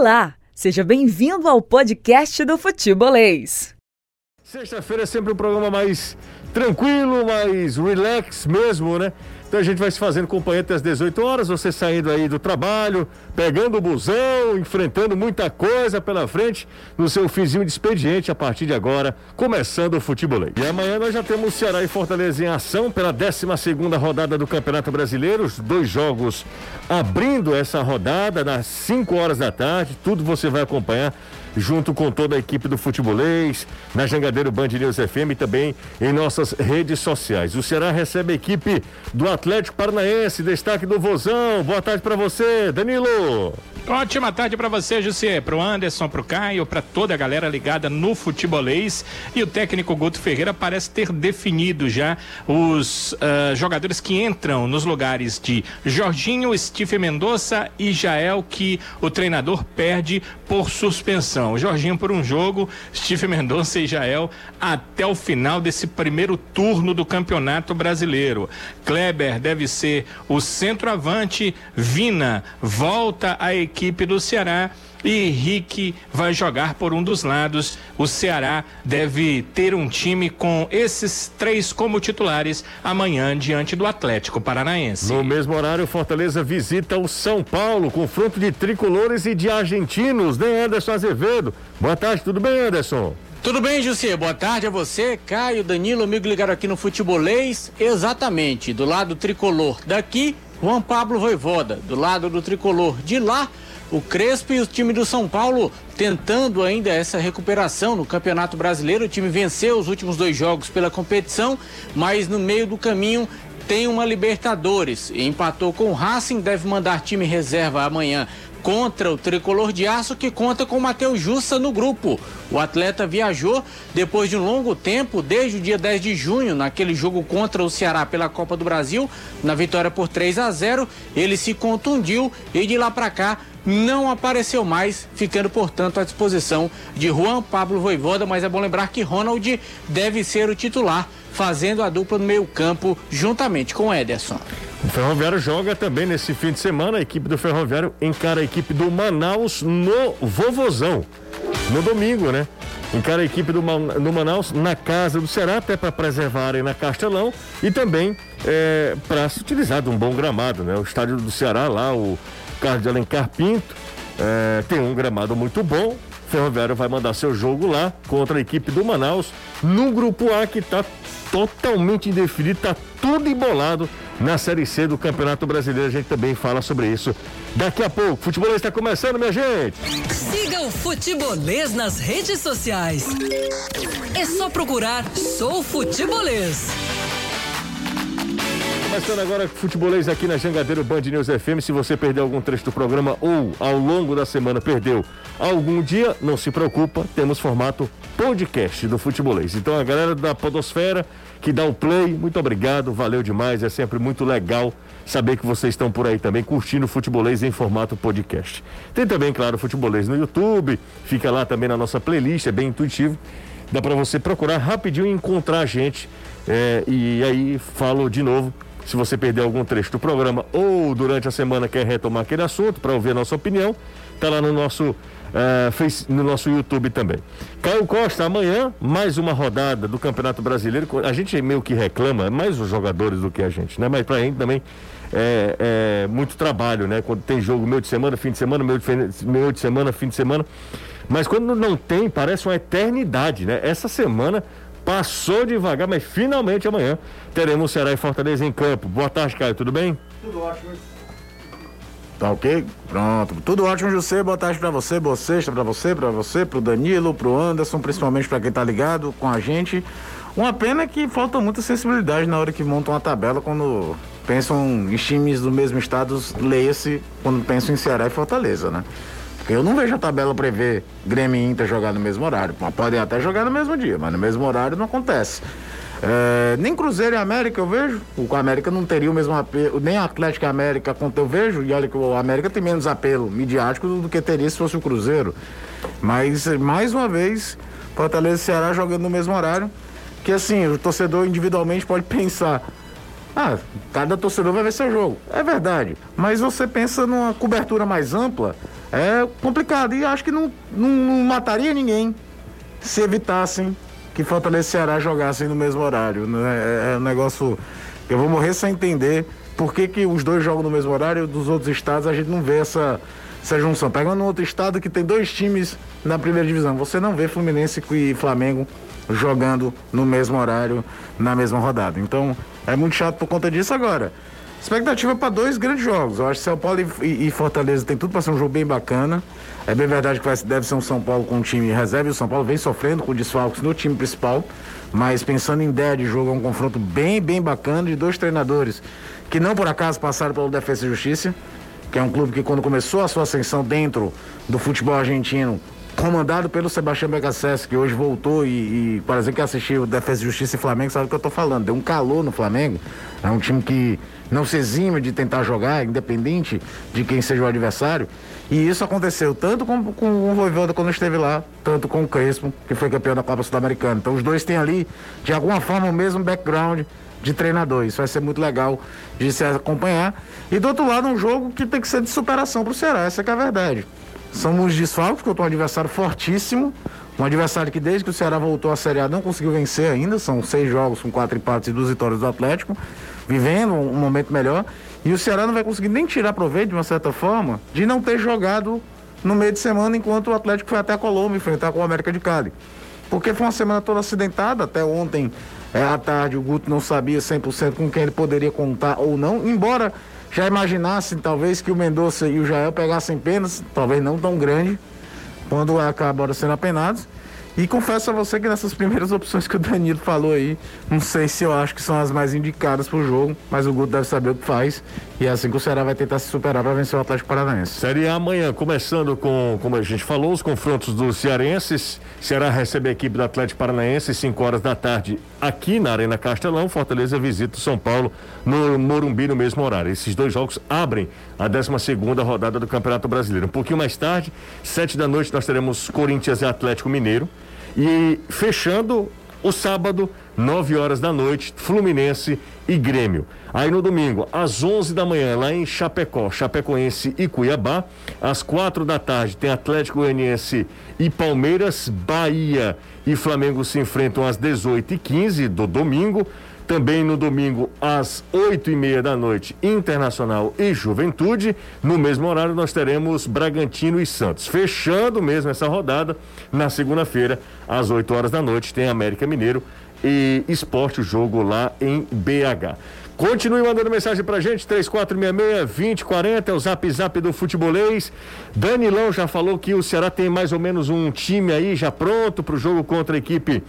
Olá, seja bem-vindo ao podcast do Futebolês. Sexta-feira é sempre um programa mais tranquilo, mais relax mesmo, né? Então a gente vai se fazendo companhia até as 18 horas, você saindo aí do trabalho, pegando o busão, enfrentando muita coisa pela frente no seu fizinho de expediente a partir de agora, começando o futebolês. E amanhã nós já temos Ceará e Fortaleza em ação pela 12 segunda rodada do Campeonato Brasileiro, os dois jogos abrindo essa rodada nas 5 horas da tarde, tudo você vai acompanhar junto com toda a equipe do Futebolês, na Jangadeiro Band News FM e também em nossas redes sociais. O Ceará recebe a equipe do Atlético Paranaense, destaque do Vozão. Boa tarde para você, Danilo. Ótima tarde para você, José, para o Anderson, para o Caio, para toda a galera ligada no futebolês. E o técnico Guto Ferreira parece ter definido já os uh, jogadores que entram nos lugares de Jorginho, Steve Mendonça e Jael, que o treinador perde por suspensão. Jorginho por um jogo, Steve Mendonça e Jael até o final desse primeiro turno do Campeonato Brasileiro. Kleber deve ser o centroavante, Vina volta à equipe do Ceará e Henrique vai jogar por um dos lados. O Ceará deve ter um time com esses três como titulares amanhã diante do Atlético Paranaense. No mesmo horário, Fortaleza visita o São Paulo, confronto de tricolores e de argentinos, né, Anderson Azevedo? Boa tarde, tudo bem, Anderson? Tudo bem, José? Boa tarde a você, Caio, Danilo, amigo ligado aqui no Futebolês. Exatamente, do lado tricolor daqui, Juan Pablo Voivoda. Do lado do tricolor de lá, o Crespo e o time do São Paulo tentando ainda essa recuperação no Campeonato Brasileiro. O time venceu os últimos dois jogos pela competição, mas no meio do caminho tem uma Libertadores. Empatou com o Racing, deve mandar time reserva amanhã contra o tricolor de aço que conta com Matheus Jussa no grupo. O atleta viajou depois de um longo tempo, desde o dia 10 de junho, naquele jogo contra o Ceará pela Copa do Brasil, na vitória por 3 a 0, ele se contundiu e de lá para cá não apareceu mais, ficando, portanto, à disposição de Juan Pablo Voivoda, mas é bom lembrar que Ronald deve ser o titular, fazendo a dupla no meio-campo juntamente com Ederson. O Ferroviário joga também nesse fim de semana. A equipe do Ferroviário encara a equipe do Manaus no Vovozão. No domingo, né? Encara a equipe do, Manaus na casa do Ceará, até para preservarem na Castelão e também é, para se utilizar de um bom gramado, né? O estádio do Ceará lá, o Carlos de Alencar Pinto, é, tem um gramado muito bom. Ferroviário vai mandar seu jogo lá contra a equipe do Manaus no grupo A que está totalmente indefinido, está tudo embolado na Série C do Campeonato Brasileiro. A gente também fala sobre isso daqui a pouco. Futebolês está começando, minha gente. Siga o Futebolês nas redes sociais. É só procurar Sou Futebolês. Começando agora com futebolês aqui na Jangadeiro Band News FM. Se você perdeu algum trecho do programa ou ao longo da semana perdeu algum dia, não se preocupa, temos formato podcast do futebolês. Então a galera da Podosfera que dá o play, muito obrigado, valeu demais, é sempre muito legal saber que vocês estão por aí também curtindo o futebolês em formato podcast. Tem também, claro, o futebolês no YouTube, fica lá também na nossa playlist, é bem intuitivo. Dá para você procurar rapidinho e encontrar a gente. É, e aí falo de novo se você perdeu algum trecho do programa ou durante a semana quer retomar aquele assunto para ouvir a nossa opinião, tá lá no nosso Uh, fez no nosso YouTube também. Caio Costa, amanhã, mais uma rodada do Campeonato Brasileiro. A gente meio que reclama, mais os jogadores do que a gente, né? Mas pra gente também é, é muito trabalho, né? Quando tem jogo meio de semana, fim de semana, meio de, meio de semana, fim de semana. Mas quando não tem, parece uma eternidade, né? Essa semana Passou devagar, mas finalmente amanhã teremos Ceará e Fortaleza em campo. Boa tarde, Caio, tudo bem? Tudo ótimo. Tá ok? Pronto. Tudo ótimo, José. Boa tarde pra você, boa sexta pra você, pra você, pro Danilo, pro Anderson, principalmente pra quem tá ligado com a gente. Uma pena que falta muita sensibilidade na hora que montam uma tabela quando pensam em times do mesmo estado, leia-se quando pensam em Ceará e Fortaleza, né? Eu não vejo a tabela prever Grêmio e Inter jogar no mesmo horário. Podem até jogar no mesmo dia, mas no mesmo horário não acontece. É, nem Cruzeiro e América eu vejo. O América não teria o mesmo apelo, nem Atlético e América eu vejo. E olha que o América tem menos apelo midiático do que teria se fosse o Cruzeiro. Mas, mais uma vez, Fortaleza e Ceará jogando no mesmo horário. Que assim, o torcedor individualmente pode pensar. Ah, cada torcedor vai ver seu jogo. É verdade. Mas você pensa numa cobertura mais ampla é complicado. E acho que não, não, não mataria ninguém se evitassem que Fortaleza e Ceará jogassem no mesmo horário. Né? É, é um negócio. Eu vou morrer sem entender por que, que os dois jogam no mesmo horário dos outros estados a gente não vê essa, essa junção. Pegando um outro estado que tem dois times na primeira divisão, você não vê Fluminense e Flamengo jogando no mesmo horário, na mesma rodada. Então, é muito chato por conta disso agora. Expectativa para dois grandes jogos. Eu acho que São Paulo e, e Fortaleza tem tudo para ser um jogo bem bacana. É bem verdade que vai, deve ser um São Paulo com um time reserva e o São Paulo vem sofrendo com desfalques no time principal. Mas pensando em ideia de jogo, é um confronto bem, bem bacana de dois treinadores que não por acaso passaram pelo Defesa e Justiça, que é um clube que quando começou a sua ascensão dentro do futebol argentino comandado pelo Sebastião Begassés, que hoje voltou e, e, que assistiu Defesa e Justiça e Flamengo, sabe o que eu tô falando. Deu um calor no Flamengo. É um time que não se exime de tentar jogar, independente de quem seja o adversário. E isso aconteceu tanto com, com o Voivoda quando esteve lá, tanto com o Crespo, que foi campeão da Copa Sul-Americana. Então os dois têm ali, de alguma forma, o mesmo background de treinador. Isso vai ser muito legal de se acompanhar. E do outro lado, um jogo que tem que ser de superação para o Ceará, essa é a verdade. São os desfalques, contra um adversário fortíssimo. Um adversário que desde que o Ceará voltou à Série A não conseguiu vencer ainda. São seis jogos com quatro empates e duas vitórias do Atlético. Vivendo um momento melhor. E o Ceará não vai conseguir nem tirar proveito, de uma certa forma, de não ter jogado no meio de semana enquanto o Atlético foi até a Colômbia enfrentar com o América de Cali. Porque foi uma semana toda acidentada. Até ontem, é, à tarde, o Guto não sabia 100% com quem ele poderia contar ou não. Embora já imaginassem talvez que o Mendonça e o Jael pegassem penas, talvez não tão grande, quando acabaram sendo apenados. E confesso a você que nessas primeiras opções que o Danilo falou aí, não sei se eu acho que são as mais indicadas para o jogo, mas o Guto deve saber o que faz. E é assim que o Ceará vai tentar se superar para vencer o Atlético Paranaense. Seria amanhã, começando com, como a gente falou, os confrontos dos cearenses. Ceará recebe a equipe do Atlético Paranaense, 5 horas da tarde, aqui na Arena Castelão. Fortaleza visita o São Paulo no Morumbi no mesmo horário. Esses dois jogos abrem a 12 segunda rodada do Campeonato Brasileiro. Um pouquinho mais tarde, sete da noite, nós teremos Corinthians e Atlético Mineiro. E fechando o sábado, 9 horas da noite, Fluminense e Grêmio. Aí no domingo, às 11 da manhã, lá em Chapecó, Chapecoense e Cuiabá. Às quatro da tarde, tem Atlético Goianiense e Palmeiras, Bahia e Flamengo se enfrentam às 18h15 do domingo. Também no domingo, às oito e meia da noite, Internacional e Juventude. No mesmo horário, nós teremos Bragantino e Santos. Fechando mesmo essa rodada, na segunda-feira, às 8 horas da noite, tem América Mineiro e Esporte, o jogo lá em BH. Continue mandando mensagem pra gente, 3466-2040, é o zap zap do futebolês. Danilão já falou que o Ceará tem mais ou menos um time aí já pronto pro jogo contra a equipe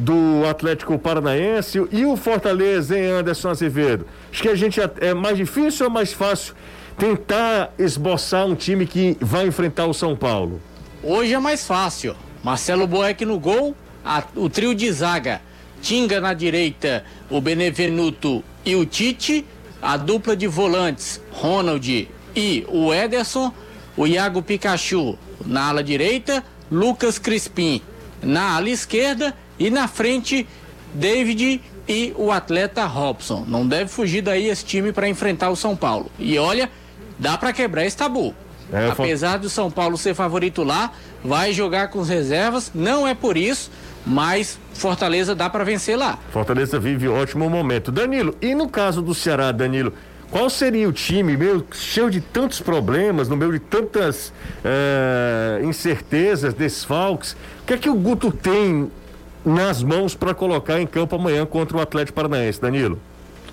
do Atlético Paranaense e o Fortaleza, hein, Anderson Azevedo? Acho que a gente é mais difícil ou mais fácil tentar esboçar um time que vai enfrentar o São Paulo? Hoje é mais fácil. Marcelo Boeck no gol, a, o trio de zaga. Tinga na direita, o Benevenuto e o Tite, a dupla de volantes, Ronald e o Ederson, o Iago Pikachu na ala direita, Lucas Crispim na ala esquerda e na frente, David e o atleta Robson. Não deve fugir daí esse time para enfrentar o São Paulo. E olha, dá para quebrar esse tabu. É, Apesar do São Paulo ser favorito lá, vai jogar com as reservas. Não é por isso, mas Fortaleza dá para vencer lá. Fortaleza vive um ótimo momento. Danilo, e no caso do Ceará, Danilo, qual seria o time, meio cheio de tantos problemas, no meio de tantas é, incertezas, desfalques? O que é que o Guto tem nas mãos para colocar em campo amanhã contra o Atlético Paranaense, Danilo?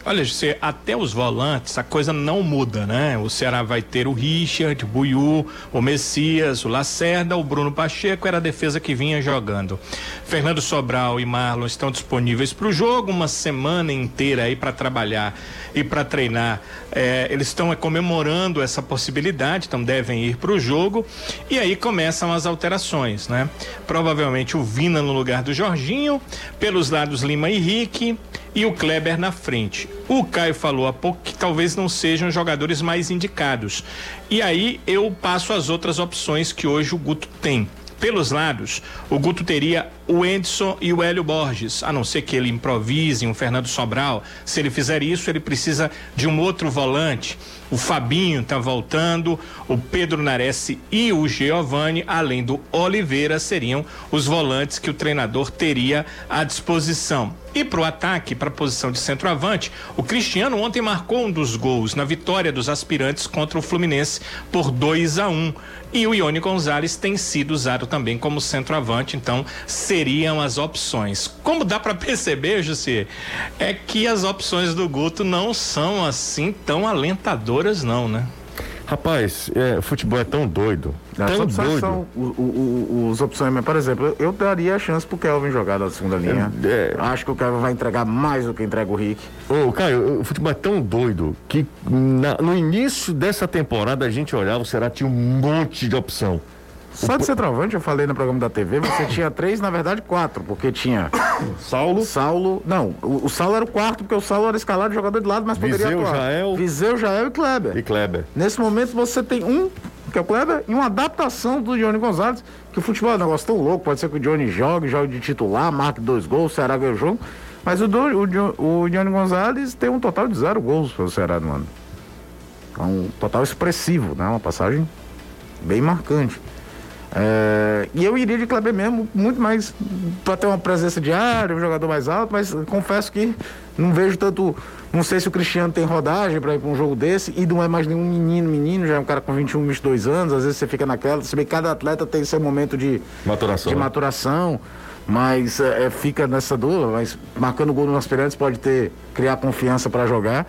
Olha, você até os volantes a coisa não muda, né? O Ceará vai ter o Richard, o Buiú, o Messias, o Lacerda, o Bruno Pacheco, era a defesa que vinha jogando. Fernando Sobral e Marlon estão disponíveis para o jogo, uma semana inteira aí para trabalhar e para treinar. É, eles estão é, comemorando essa possibilidade, então devem ir para o jogo. E aí começam as alterações, né? Provavelmente o Vina no lugar do Jorginho, pelos lados Lima e Rick e o Kleber na frente. O Caio falou há pouco que talvez não sejam jogadores mais indicados. E aí eu passo as outras opções que hoje o Guto tem. Pelos lados, o Guto teria o Edson e o Hélio Borges, a não ser que ele improvise um Fernando Sobral. Se ele fizer isso, ele precisa de um outro volante. o Fabinho está voltando, o Pedro Nares e o Giovani, além do Oliveira, seriam os volantes que o treinador teria à disposição. E para o ataque, para a posição de centroavante, o Cristiano ontem marcou um dos gols na vitória dos aspirantes contra o Fluminense por 2 a 1 um. E o Ione Gonzalez tem sido usado também como centroavante, então seriam as opções. Como dá para perceber, José, é que as opções do Guto não são assim tão alentadoras, não, né? Rapaz, é, futebol é tão doido. As tão opções doido. são o, os opções, por exemplo, eu daria a chance pro Kelvin jogar da segunda linha. É, é. Acho que o Kelvin vai entregar mais do que entrega o Rick. Ô, Caio, o futebol é tão doido que na- no início dessa temporada a gente olhava, o Ceará tinha um monte de opção. Só de centroavante, eu falei no programa da TV, você tinha três, na verdade quatro, porque tinha Saulo, Saulo. Não, o, o Saulo era o quarto, porque o Saulo era escalado jogador de lado, mas poderia Viseu, atuar. Jael. Viseu, Jael e Kleber. e Kleber. Nesse momento você tem um, que é o Kleber, e uma adaptação do Johnny Gonzalez, que o futebol é um negócio tão louco, pode ser que o Johnny jogue, jogue de titular, marque dois gols, o Ceará ganha o jogo, mas o, do, o, o Johnny Gonzalez tem um total de zero gols pelo Ceará no ano. É um total expressivo, né? Uma passagem bem marcante. É, e eu iria de Kleber mesmo, muito mais para ter uma presença diária, um jogador mais alto, mas confesso que não vejo tanto. Não sei se o Cristiano tem rodagem para ir para um jogo desse e não é mais nenhum menino, menino, já é um cara com 21, 22 anos, às vezes você fica naquela. Se bem que cada atleta tem seu momento de, Maturação. de maturação, mas é, é, fica nessa dúvida, mas marcando gol nos aspirantes pode ter, criar confiança para jogar.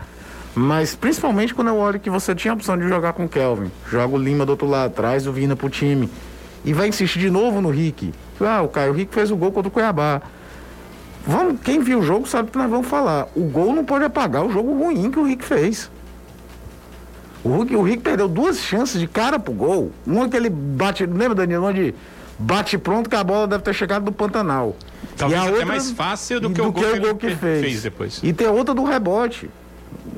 Mas principalmente quando eu olho que você tinha a opção de jogar com o Kelvin, joga o Lima do outro lado, traz o Vina pro time. E vai insistir de novo no Rick. Ah, o Caio Rick fez o gol contra o Cuiabá. Vamos, quem viu o jogo sabe que nós vamos falar. O gol não pode apagar o jogo ruim que o Rick fez. O Rick, o Rick perdeu duas chances de cara pro gol. Uma que ele bate, lembra, Danilo, onde bate pronto que a bola deve ter chegado do Pantanal. Talvez E a até outra- mais fácil do que o gol que ele que fe- fez. fez depois. E tem outra do rebote.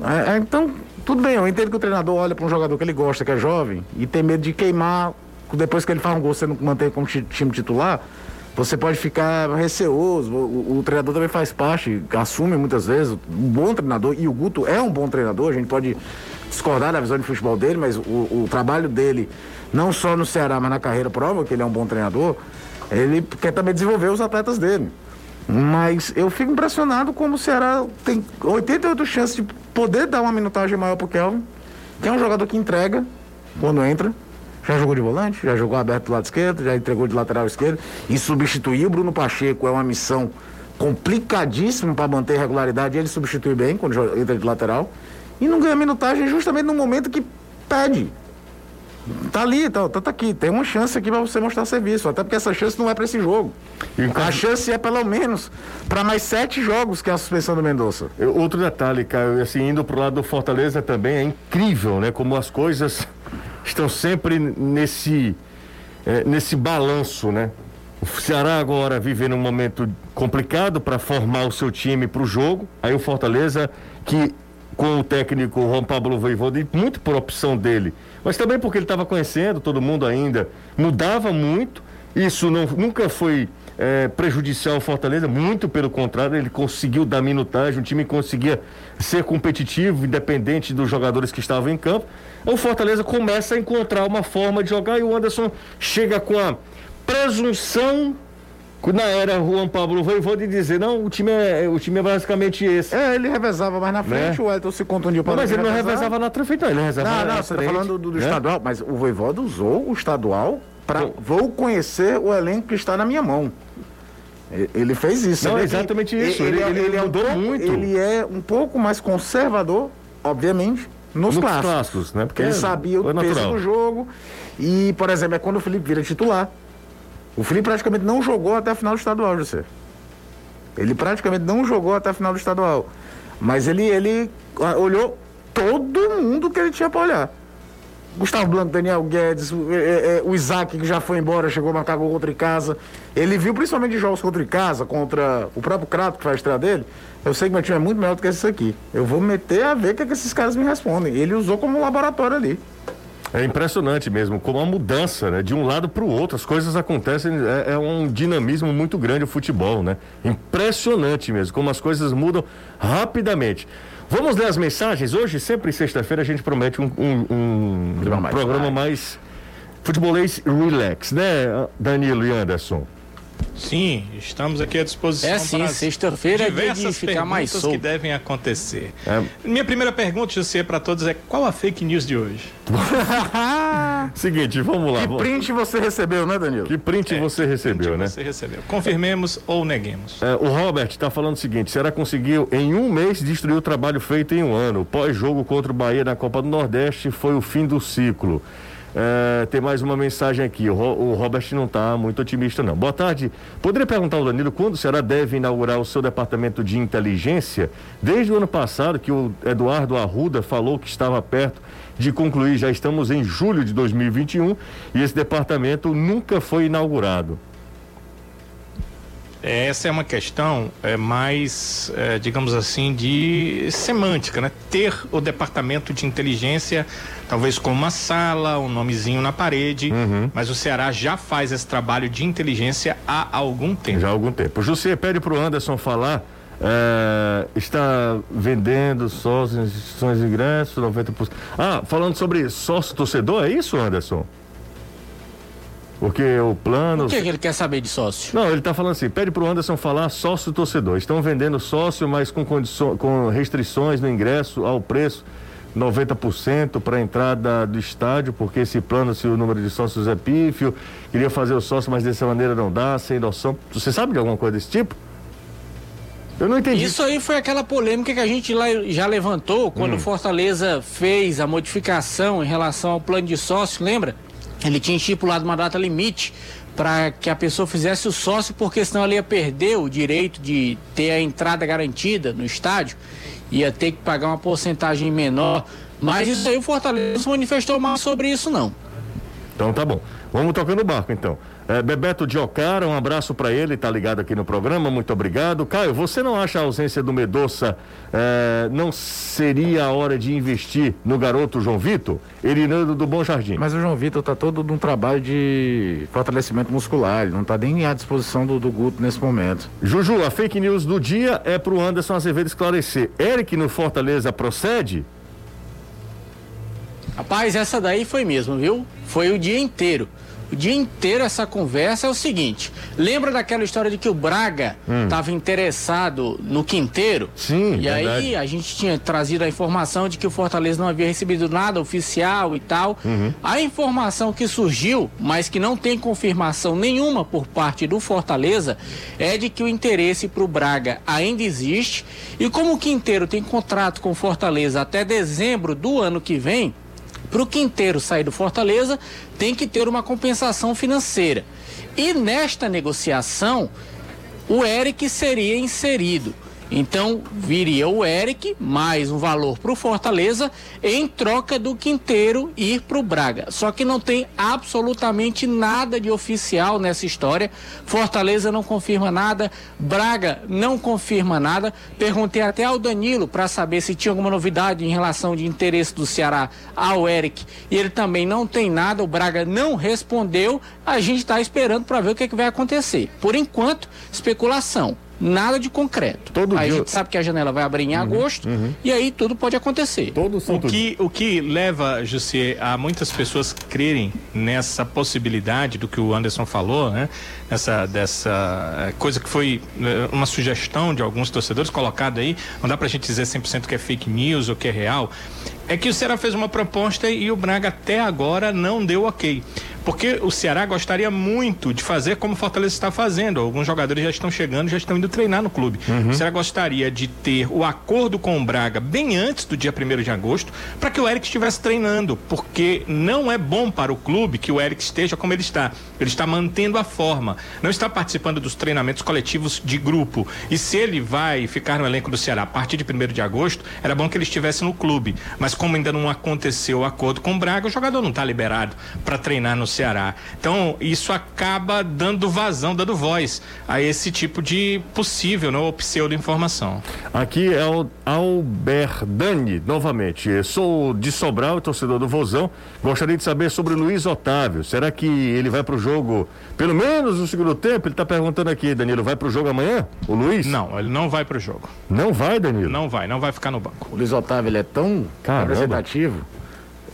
É, é, então, tudo bem, eu entendo que o treinador olha para um jogador que ele gosta, que é jovem, e tem medo de queimar depois que ele faz um gol, você não mantém como ti- time titular. Você pode ficar receoso. O, o- o treinador também faz parte, assume muitas vezes. Um bom treinador, e o Guto é um bom treinador, a gente pode discordar da visão de futebol dele, mas o, o trabalho dele, não só no Ceará, mas na carreira, prova que ele é um bom treinador. Ele quer também desenvolver os atletas dele. Mas eu fico impressionado como o Ceará tem 88 chances de poder dar uma minutagem maior pro Kelvin, que é um jogador que entrega quando entra. Já jogou de volante, já jogou aberto do lado esquerdo, já entregou de lateral esquerdo. E substituir o Bruno Pacheco é uma missão complicadíssima para manter regularidade. Ele substitui bem quando entra de lateral. E não ganha minutagem justamente no momento que pede. Tá ali, tá, tá, tá aqui. Tem uma chance aqui para você mostrar serviço. Até porque essa chance não é para esse jogo. A chance é pelo menos para mais sete jogos que é a suspensão do Mendonça. Outro detalhe, Caio, assim, indo pro lado do Fortaleza também, é incrível, né? Como as coisas estão sempre nesse, eh, nesse balanço, né? O Ceará agora vivendo um momento complicado para formar o seu time para o jogo. Aí o Fortaleza, que com o técnico Juan Pablo Voivoda, e muito por opção dele, mas também porque ele estava conhecendo todo mundo ainda, mudava muito. Isso não, nunca foi eh, prejudicial ao Fortaleza, muito pelo contrário, ele conseguiu dar minutagem, o time conseguia ser competitivo, independente dos jogadores que estavam em campo. O Fortaleza começa a encontrar uma forma de jogar e o Anderson chega com a presunção na era Juan Pablo Voivoda de dizer, não, o time é, o time é basicamente esse. É, ele revezava mais na frente, Né? o Elton se contundiu para mas ele não revezava na frente, não, ele revezava Não, na não, você tá frente, falando do, do né? estadual, mas o Voivoda usou o estadual Bom. vou conhecer o elenco que está na minha mão. Ele fez isso. Não, vê é exatamente isso, ele- ele é um mudou pouco- muito. Ele é um pouco mais conservador, obviamente, nos, Nos clássicos. clássicos, né? Porque ele é- sabia o é peso natural. do jogo. E, por exemplo, é quando o Felipe vira titular. O Felipe praticamente não jogou até a final do estadual, José. Ele praticamente não jogou até a final do estadual. Mas ele, ele ah, olhou todo mundo que ele tinha para olhar. Gustavo Blanco, Daniel Guedes, o, é, é, o Isaac que já foi embora, chegou a marcar gol contra Casa. Ele viu principalmente jogos contra Casa, contra o próprio Crato que faz a estreia dele. Eu sei que meu time é muito melhor do que esse aqui. Eu vou meter a ver o que, é que esses caras me respondem. Ele usou como laboratório ali. É impressionante mesmo, como uma mudança, né? De um lado para o outro, as coisas acontecem, é, é um dinamismo muito grande o futebol, né? Impressionante mesmo, como as coisas mudam rapidamente. Vamos ler as mensagens. Hoje, sempre sexta-feira, a gente promete um, um, um programa, mais, programa mais futebolês relax, né, Danilo e Anderson? Sim, estamos aqui à disposição. É sim, sexta-feira é dia de ficar mais solto. que devem acontecer. É. Minha primeira pergunta, José, para todos é qual a fake news de hoje? Seguinte, vamos lá. Que print você recebeu, né, Danilo? Que print é, você recebeu, print né? Você recebeu. Confirmemos ou neguemos. É, o Robert está falando o seguinte: será conseguiu em um mês destruir o trabalho feito em um ano. Pós-jogo contra o Bahia na Copa do Nordeste foi o fim do ciclo. É, tem mais uma mensagem aqui. O, o Robert não está muito otimista, não. Boa tarde. Poderia perguntar ao Danilo quando será deve inaugurar o seu departamento de inteligência? Desde o ano passado, que o Eduardo Arruda falou que estava perto de concluir, já estamos em julho de 2021 e esse departamento nunca foi inaugurado. Essa é uma questão é, mais, é, digamos assim, de semântica, né? Ter o departamento de inteligência, talvez com uma sala, um nomezinho na parede, uhum. mas o Ceará já faz esse trabalho de inteligência há algum tempo. Já há algum tempo. José pede para o Anderson falar. É, está vendendo sócios, instituições de ingressos, 90%. Ah, falando sobre sócio torcedor, é isso, Anderson? Porque o plano. O que, é que ele quer saber de sócio? Não, ele está falando assim: pede para o Anderson falar sócio torcedor. Estão vendendo sócio, mas com, com restrições no ingresso ao preço. 90% para a entrada do estádio, porque esse plano, se o número de sócios é pífio, queria fazer o sócio, mas dessa maneira não dá, sem noção. Você sabe de alguma coisa desse tipo? Eu não entendi. Isso aí foi aquela polêmica que a gente lá já levantou quando hum. Fortaleza fez a modificação em relação ao plano de sócio, lembra? Ele tinha estipulado uma data limite para que a pessoa fizesse o sócio, porque senão ela ia perder o direito de ter a entrada garantida no estádio, ia ter que pagar uma porcentagem menor. Mas isso aí o Fortaleza não se manifestou mais sobre isso, não. Então tá bom. Vamos tocando o barco então. É, Bebeto Diocara, um abraço para ele, tá ligado aqui no programa, muito obrigado. Caio, você não acha a ausência do Medoça é, não seria a hora de investir no garoto João Vitor? Erinando do Bom Jardim. Mas o João Vitor tá todo num trabalho de fortalecimento muscular, ele não tá nem à disposição do, do Guto nesse momento. Juju, a fake news do dia é pro Anderson Azevedo esclarecer. Eric no Fortaleza procede? Rapaz, essa daí foi mesmo, viu? Foi o dia inteiro o dia inteiro essa conversa é o seguinte: lembra daquela história de que o Braga estava hum. interessado no Quinteiro? Sim. E verdade. aí a gente tinha trazido a informação de que o Fortaleza não havia recebido nada oficial e tal. Uhum. A informação que surgiu, mas que não tem confirmação nenhuma por parte do Fortaleza, é de que o interesse para o Braga ainda existe. E como o Quinteiro tem contrato com o Fortaleza até dezembro do ano que vem, para o Quinteiro sair do Fortaleza, tem que ter uma compensação financeira. E nesta negociação, o Eric seria inserido. Então viria o Eric, mais um valor para o Fortaleza, em troca do Quinteiro ir para o Braga. Só que não tem absolutamente nada de oficial nessa história. Fortaleza não confirma nada, Braga não confirma nada. Perguntei até ao Danilo para saber se tinha alguma novidade em relação de interesse do Ceará ao Eric. E ele também não tem nada, o Braga não respondeu. A gente está esperando para ver o que, é que vai acontecer. Por enquanto, especulação nada de concreto. Todo aí dia... a gente sabe que a janela vai abrir em uhum, agosto uhum. e aí tudo pode acontecer. Todo o que o que leva, José, a muitas pessoas crerem nessa possibilidade do que o Anderson falou, né? Essa dessa eh, coisa que foi eh, uma sugestão de alguns torcedores colocada aí, não dá pra gente dizer 100% que é fake news ou que é real. É que o Ceará fez uma proposta e o Braga até agora não deu ok. Porque o Ceará gostaria muito de fazer como o Fortaleza está fazendo. Alguns jogadores já estão chegando, já estão indo treinar no clube. Uhum. O Ceará gostaria de ter o acordo com o Braga bem antes do dia 1 de agosto, para que o Eric estivesse treinando. Porque não é bom para o clube que o Eric esteja como ele está. Ele está mantendo a forma, não está participando dos treinamentos coletivos de grupo. E se ele vai ficar no elenco do Ceará a partir de 1 de agosto, era bom que ele estivesse no clube. Mas como ainda não aconteceu o acordo com o Braga, o jogador não está liberado para treinar no Ceará. Então, isso acaba dando vazão, dando voz a esse tipo de possível, não, ou pseudo-informação. Aqui é o Alberdani, novamente. Sou de Sobral, torcedor do Vozão. Gostaria de saber sobre o Luiz Otávio. Será que ele vai para o jogo, pelo menos no segundo tempo? Ele está perguntando aqui, Danilo, vai para o jogo amanhã? O Luiz? Não, ele não vai para o jogo. Não vai, Danilo? Não vai, não vai ficar no banco. O Luiz Otávio ele é tão Caramba. representativo.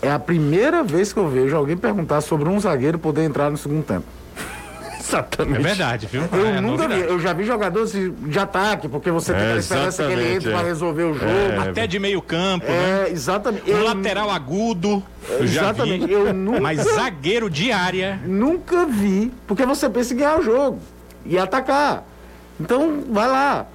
É a primeira vez que eu vejo alguém perguntar sobre um zagueiro poder entrar no segundo tempo. Exatamente. É verdade, viu? Eu é nunca vi, novidade. eu já vi jogadores de de ataque, porque você tem É, a esperança que ele entre é. para resolver o jogo. É, Até de meio campo, né? É, exatamente. Um Eu- lateral agudo. Eu já Exatamente. vi. Eu nunca, Mas zagueiro de área. nunca vi, porque você pensa em ganhar o jogo e atacar. Então, vai lá.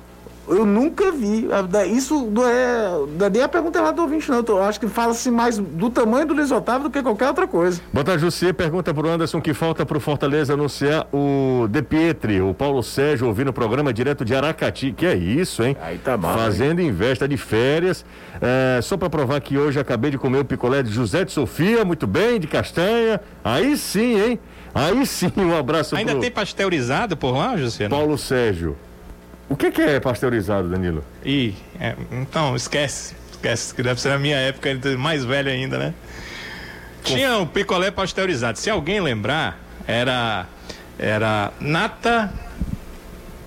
Eu nunca vi. Isso não é. não é nem a pergunta lá do ouvinte, não. Eu acho que fala-se mais do tamanho do Luiz Otávio do que qualquer outra coisa. Bota José pergunta pro Anderson que falta pro Fortaleza anunciar o De Pietri, o Paulo Sérgio ouvindo o programa direto de Aracati. Que é isso, hein? Aí tá bom, Fazendo investa de férias. É, só para provar que hoje acabei de comer o picolé de José de Sofia, muito bem, de castanha. Aí sim, hein? Aí sim, um abraço Ainda pro tem pasteurizado por lá, José? Paulo Sérgio. O que, que é pasteurizado, Danilo? Ih, é, então, esquece. Esquece, que deve ser na minha época, mais velho ainda, né? Tinha um picolé pasteurizado. Se alguém lembrar, era, era nata,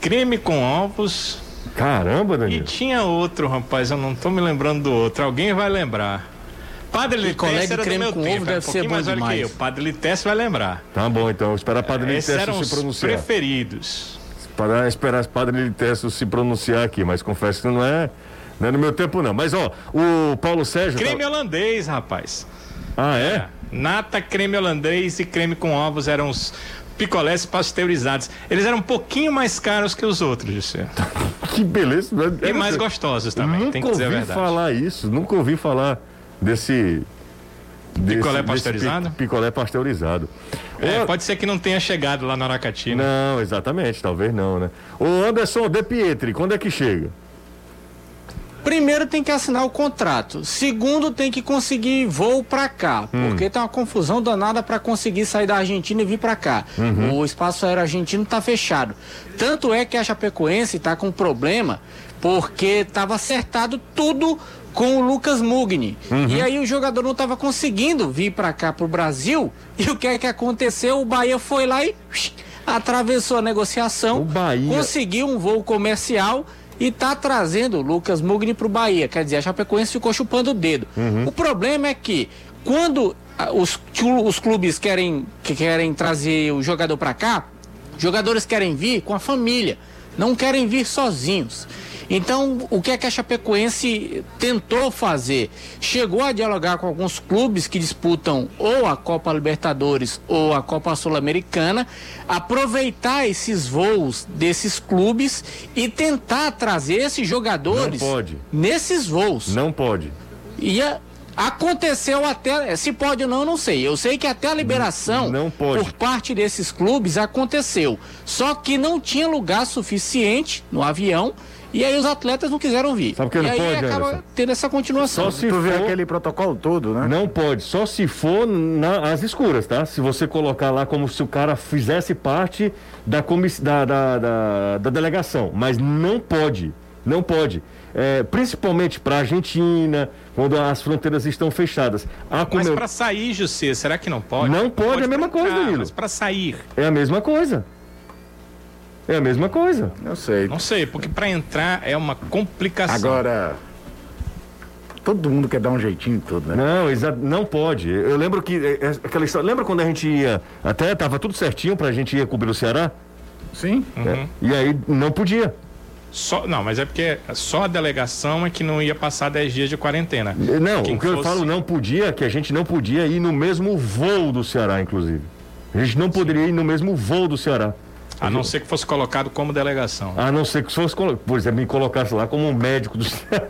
creme com ovos Caramba, e Danilo. tinha outro, rapaz, eu não tô me lembrando do outro. Alguém vai lembrar. Padre de era do creme meu com tempo, ovo era um deve ser mais velho que eu. Padre Litécio vai lembrar. Tá bom, então. Esperar Padre eram se os pronunciar. preferidos. Para esperar Padre Litécio se pronunciar aqui, mas confesso que não é, não é no meu tempo, não. Mas, ó, o Paulo Sérgio. Creme tá- holandês, rapaz. Ah, é? Nata, creme holandês e creme com ovos eram os picolés pasteurizados. Eles eram um pouquinho mais caros que os outros. Que beleza. né? E É, mais gostosos também, Nunca tem que dizer a ouvi verdade. falar isso, nunca ouvi falar desse. Desse- Picolé pasteurizado? pi- picolé pasteurizado. É, Ô, pode ser que não tenha chegado lá no Aracati, né? Não, exatamente, talvez não, né? Ô Anderson, De Pietri, quando é que chega? Primeiro tem que assinar o contrato. Segundo tem que conseguir voo pra cá, Hum. porque tá uma confusão danada pra conseguir sair da Argentina e vir pra cá. Uhum. O espaço aéreo argentino tá fechado. Tanto é que a Chapecoense tá com problema porque tava acertado tudo com o Lucas Mugni. Uhum. E aí o jogador não tava conseguindo vir pra cá pro Brasil. E o que é que aconteceu? O Bahia foi lá e atravessou a negociação, O Bahia- conseguiu um voo comercial e tá trazendo o Lucas Mugni pro Bahia. Quer dizer, a Chapecoense ficou chupando o dedo. O problema é que quando ah, os, os clubes querem, que querem trazer o jogador para cá, jogadores querem vir com a família, não querem vir sozinhos. Então, o que é que a Chapecoense tentou fazer? Chegou a dialogar com alguns clubes que disputam ou a Copa Libertadores ou a Copa Sul-Americana, aproveitar esses voos desses clubes e tentar trazer esses jogadores Não pode. nesses voos. Não pode. E a- aconteceu até, se pode ou não, não sei. Eu sei que até a liberação Não por parte desses clubes aconteceu. Só que não tinha lugar suficiente no avião e aí os atletas não quiseram vir. Sabe por que e não aí pode, acaba Anderson? tendo essa continuação. Só se tu vê for- aquele protocolo todo, né? Não pode, só se for nas escuras, tá? Se você colocar lá como se o cara fizesse parte da, comiss... da, da, da, da delegação. Mas não pode, não pode. É, principalmente para a Argentina, quando as fronteiras estão fechadas. A Mas Comel- pra sair, José, será que não pode? Não pode, é a mesma pra coisa, Danilo. Mas pra sair, É a mesma coisa. É a mesma coisa. Eu sei. não sei, porque pra entrar é uma complicação. Agora, todo mundo quer dar um jeitinho em tudo, né? Não, exa- não pode. Eu lembro que é, é, aquela história. Lembra quando a gente ia. Até tava tudo certinho pra gente ir cobrir o Ceará? Sim. É. E aí não podia. Só, não, mas é porque só a delegação é que não ia passar 10 dias de quarentena. Não, Quem o que eu fosse- falo não podia, que a gente não podia ir no mesmo voo do Ceará, inclusive. A gente não poderia ir no mesmo voo do Ceará. A não ser que fosse colocado como delegação. A não ser que fosse, colo- por exemplo, me colocasse lá como um médico do.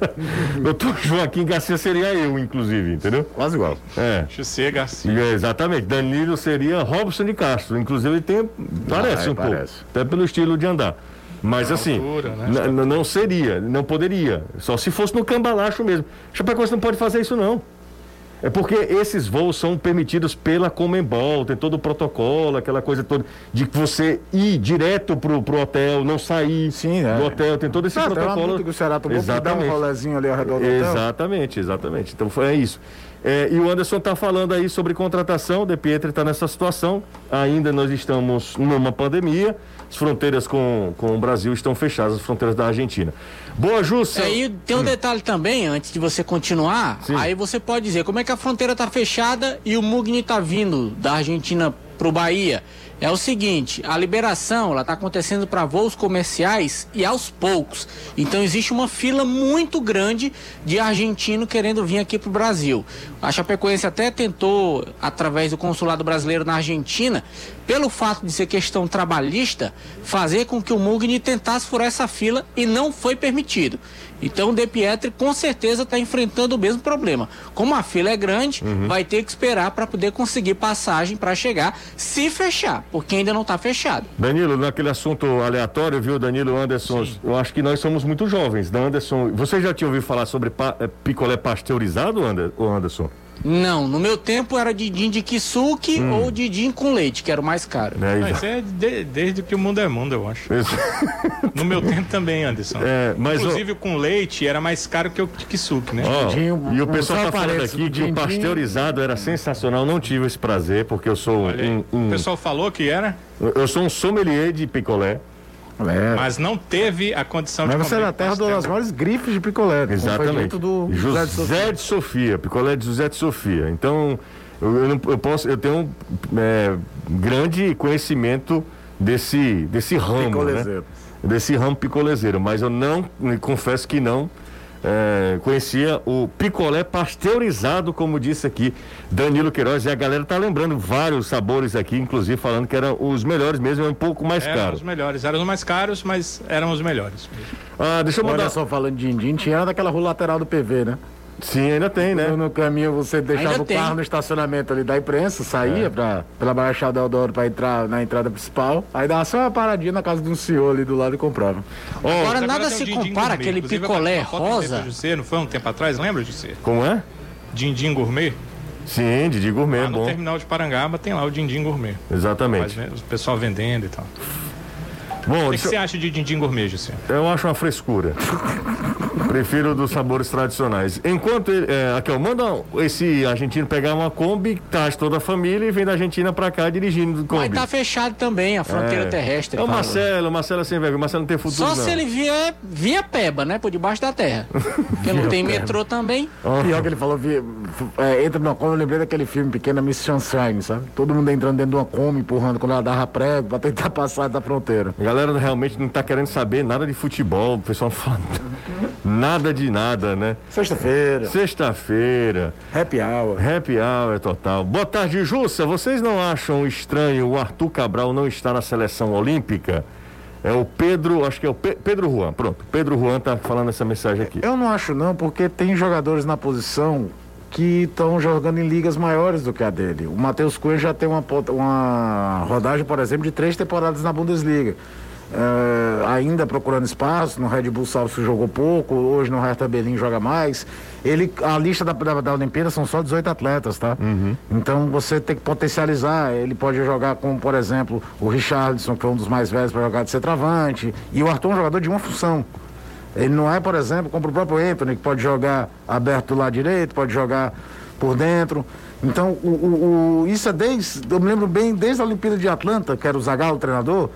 Doutor Joaquim Garcia seria eu, inclusive, entendeu? Quase igual. É. José Garcia. É, exatamente. Danilo seria Robson de Castro. Inclusive ele tem. Parece é, um parece. pouco. Até pelo estilo de andar. Mas assim, altura, né? não seria, não poderia. Só se fosse no cambalacho mesmo. Chapecoense não pode fazer isso, não. É porque esses voos são permitidos pela Comembol, tem todo o protocolo, aquela coisa toda, de que você ir direto pro, pro hotel, não sair Sim, é. do hotel, tem todo esse Ah, protocolo. que o Ceará tomou por dar um rolezinho ali ao redor do hotel. Exatamente, exatamente. Então foi isso. É, e o Anderson está falando aí sobre contratação, o De Pietri está nessa situação. Ainda nós estamos numa pandemia, as fronteiras com, com o Brasil estão fechadas, as fronteiras da Argentina. Boa, Jussa. É, e tem um detalhe também, antes de você continuar, Sim. aí você pode dizer como é que a fronteira tá fechada e o Mugni tá vindo da Argentina pro Bahia. É o seguinte, a liberação ela tá acontecendo para voos comerciais e aos poucos. Então existe uma fila muito grande de argentino querendo vir aqui pro Brasil. A Chapecoense até tentou através do consulado brasileiro na Argentina, pelo fato de ser questão trabalhista, fazer com que o Mugni tentasse furar essa fila e não foi permitido. Então o De Pietri com certeza está enfrentando o mesmo problema. Como a fila é grande, vai ter que esperar para poder conseguir passagem para chegar, se fechar, porque ainda não está fechado. Danilo, naquele assunto aleatório, viu, Danilo Anderson? Eu acho que nós somos muito jovens. Da Anderson, você já tinha ouvido falar sobre pa- eh, picolé pasteurizado, Anderson? Não, no meu tempo era Didim de Kisuke ou Didim com leite, que era o mais caro. Né? Mas é de- desde que o mundo é mundo, eu acho. Isso. No meu tempo também, Anderson. É, mas, Inclusive o com leite era mais caro que o kisuke, né? Ó, Dindim, e o pessoal tá falando aqui que o pasteurizado era sensacional. Não tive esse prazer, porque eu sou um, um- O pessoal falou que era, eu sou um sommelier de picolé. É. mas não teve a condição Mas de você é da terra pastel. das maiores grifes de picolé. Exatamente. do José de Sofia. De Sofia, picolé de José de Sofia. Então, eu, eu não- eu posso, eu tenho é, grande conhecimento desse, desse ramo, né? Desse ramo picolezeiro, mas eu não, confesso que não é, conhecia o picolé pasteurizado, como disse aqui Danilo Queiroz, e a galera tá lembrando vários sabores aqui, inclusive falando que eram os melhores mesmo, é um pouco mais Eram caro. os melhores, eram os mais caros, mas eram os melhores. Ah, deixa eu mandar. Olha só, falando de Indim, tinha daquela rua lateral do PV, né? Sim, ainda tem, né? No caminho você deixava Ainda o tem. carro no estacionamento ali da imprensa, saía pra, pela Baixada Deodoro pra entrar na entrada principal, aí dava só uma paradinha na casa de um senhor ali do lado e comprava. Ó, Agora Mas nada tem se compara aquele eu picolé no rosa. José, não foi um tempo atrás, lembra, José? como é? Dindim Gourmet? Sim, Didi Gourmet, Lá no bom. terminal de Parangaba tem lá o Dindim Gourmet. Mas, Exatamente. né, o pessoal vendendo e tal. Bom, O que, que deixa você acha de Dindim Gourmet, José? eu acho uma frescura. Prefiro dos sabores tradicionais. Enquanto ele, é, aqui, ó, manda esse argentino pegar uma Kombi, traz toda a família e vem da Argentina pra cá dirigindo do Mas Kombi. tá fechado também a fronteira terrestre. É o. Marcelo, o Marcelo é sem vergonha. O Marcelo não tem futuro, Só não. se ele vier via Peba, né? Por debaixo da terra. Porque não tem metrô também. Pior que ele falou, vi- f- é, entra numa Kombi, eu lembrei daquele filme Pequena Miss Sunshine, sabe? Todo mundo entrando dentro de uma Kombi, empurrando quando ela dava prego pra tentar passar da fronteira. A galera realmente não tá querendo saber nada de futebol. O pessoal fala nada de nada, né? Sexta-feira, Sexta-feira. happy hour. Happy hour total. Boa tarde, Jussa. Vocês não acham estranho o Arthur Cabral não estar na seleção olímpica? É o Pedro, acho que é o Pe- Pedro Juan. Pronto, Pedro Juan tá falando essa mensagem aqui. Eu não acho não, porque tem jogadores na posição que estão jogando em ligas maiores do que a dele. O Matheus Cunha já tem uma, uma rodagem, por exemplo, de três temporadas na Bundesliga. É, ainda procurando espaço, no Red Bull Salzburg jogou pouco, hoje no Hertha Berlim joga mais. Ele, a lista da, da, da Olimpíada são só 18 atletas, tá? Então você tem que potencializar. Ele pode jogar com, por exemplo, o Richardson, que é um dos mais velhos para jogar de centroavante. E o Arthur é um jogador de uma função. Ele não é, por exemplo, como o próprio Anthony, que pode jogar aberto do lado direito, pode jogar por dentro. Então, o, o- o- isso é desde. Eu me lembro bem, desde a Olimpíada de Atlanta, que era o Zagallo, o treinador,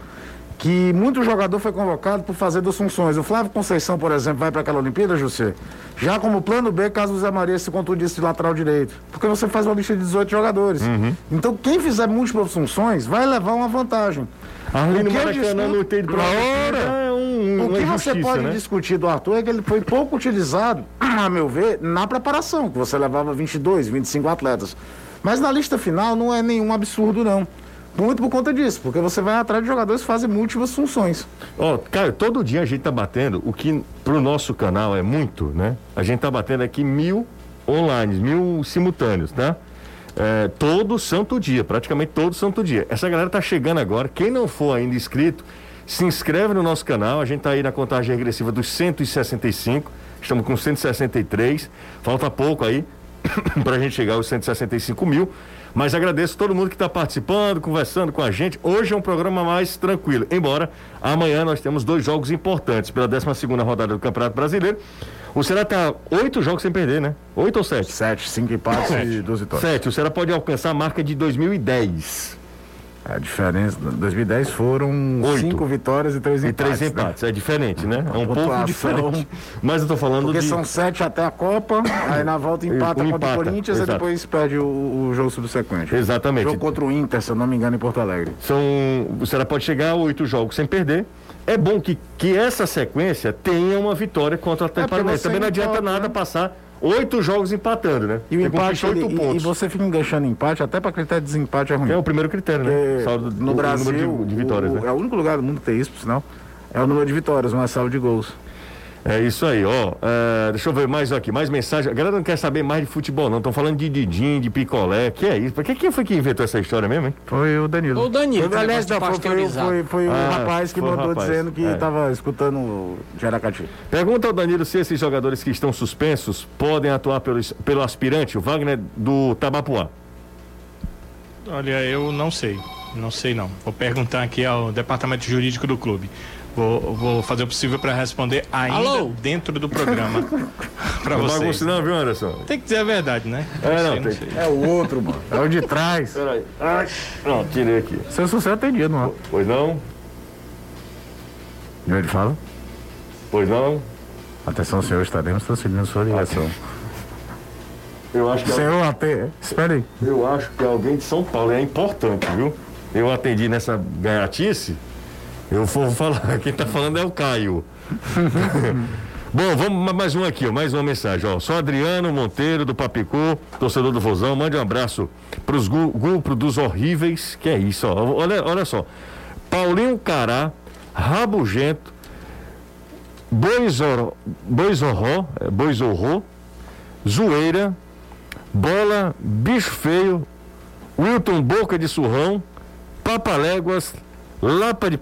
que muito jogador foi convocado por fazer duas funções. O Flávio Conceição, por exemplo, vai para aquela Olimpíada, José, já como plano B, caso o Zé Maria se contundisse de lateral direito. Porque você faz uma lista de 18 jogadores. Então, quem fizer múltiplas funções vai levar uma vantagem. Arlindo O que eu Maracanã discuto- não tem de Ora! É um, O que você pode né? discutir do Arthur é que ele foi pouco utilizado, a meu ver, na preparação, que você levava 22, 25 atletas. Mas na lista final não é nenhum absurdo, não. Muito por conta disso, porque você vai atrás de jogadores que fazem múltiplas funções. Ó, cara, todo dia a gente tá batendo, o que pro nosso canal é muito, né? A gente tá batendo aqui mil online, mil simultâneos, tá? É, todo santo dia, praticamente todo santo dia. Essa galera tá chegando agora. Quem não for ainda inscrito, se inscreve no nosso canal. A gente tá aí na contagem regressiva dos 165. Estamos com 163. Falta pouco aí para a gente chegar aos 165 mil. Mas agradeço todo mundo que está participando, conversando com a gente. Hoje é um programa mais tranquilo, embora amanhã nós temos dois jogos importantes pela 12 segunda rodada do Campeonato Brasileiro. O Ceará está oito jogos sem perder, né? Oito ou sete? Sete, cinco empates e duas vitórias. Sete. O Ceará pode alcançar a marca de 2010. A diferença, 2010 foram Oito. cinco vitórias e três E empates. três empates. É diferente, né? É um pouco diferente. Mas eu tô falando Porque de. são sete até a Copa, aí na volta empata Um contra o Corinthians exato. e depois perde o, o jogo subsequente. Exatamente. Jogo contra o Inter, se eu não me engano, em Porto Alegre. São, o Ceará pode chegar a oito jogos sem perder. É bom que, que essa sequência tenha uma vitória contra o Atlético É, Paranaense. Também não adianta nada né? passar oito jogos empatando, né? E o Você empate, conquista ele- e, e você fica enganchando empate, até para critério de desempate é ruim. É o primeiro critério, né? Porque Saldo- no o- o Brasil, número de, de vitórias, o- né? é o único lugar do mundo que tem isso, por sinal. É o número de vitórias, não é saldo de gols. É isso aí, ó. É, deixa eu ver mais aqui, mais mensagem. A galera não quer saber mais de futebol, não. Estão falando de Didim, de picolé. Que é isso? Pra que, quem foi que inventou essa história mesmo, hein? Foi o Danilo. O Danilo, Foi, aliás, não, foi, foi, foi, foi o Ah, rapaz que mandou rapaz, dizendo que é. estava escutando o Jaracati. Pergunta ao Danilo se esses jogadores que estão suspensos podem atuar pelo, pelo aspirante, o Wagner do Tabapuá. Olha, eu não sei. Não sei não. Vou perguntar aqui ao departamento jurídico do clube. Vou, vou fazer o possível para responder ainda Alô? dentro do programa para Não vocês. bagunça não, viu, Anderson? Tem que dizer a verdade, né? É, não, sei, tem- sei. É o outro, mano. É o de trás. Peraí. Ai, pronto, tirei aqui. Seu sucesso atendido, não é? Pois não? E ele fala: Pois não? Atenção, senhor, estaremos transferindo sua ligação. Eu acho que, Senhor, até. Espera aí. eu acho que alguém de São Paulo é importante, viu? Eu atendi nessa gaiatice. Eu vou falar, quem tá falando é o Caio. Bom, vamos ma- mais um aqui, ó, mais uma mensagem. Ó. Sou Adriano Monteiro, do Papicô, torcedor do Vozão. Mande um abraço pros gu- grupo dos horríveis. Que é isso, ó. Olha, olha só. Paulinho Cará, Rabugento, Boizorró, é, Boizorró, Zoeira, Bola, Bicho Feio, Wilton Boca de Surrão, Papaléguas, Lapa de,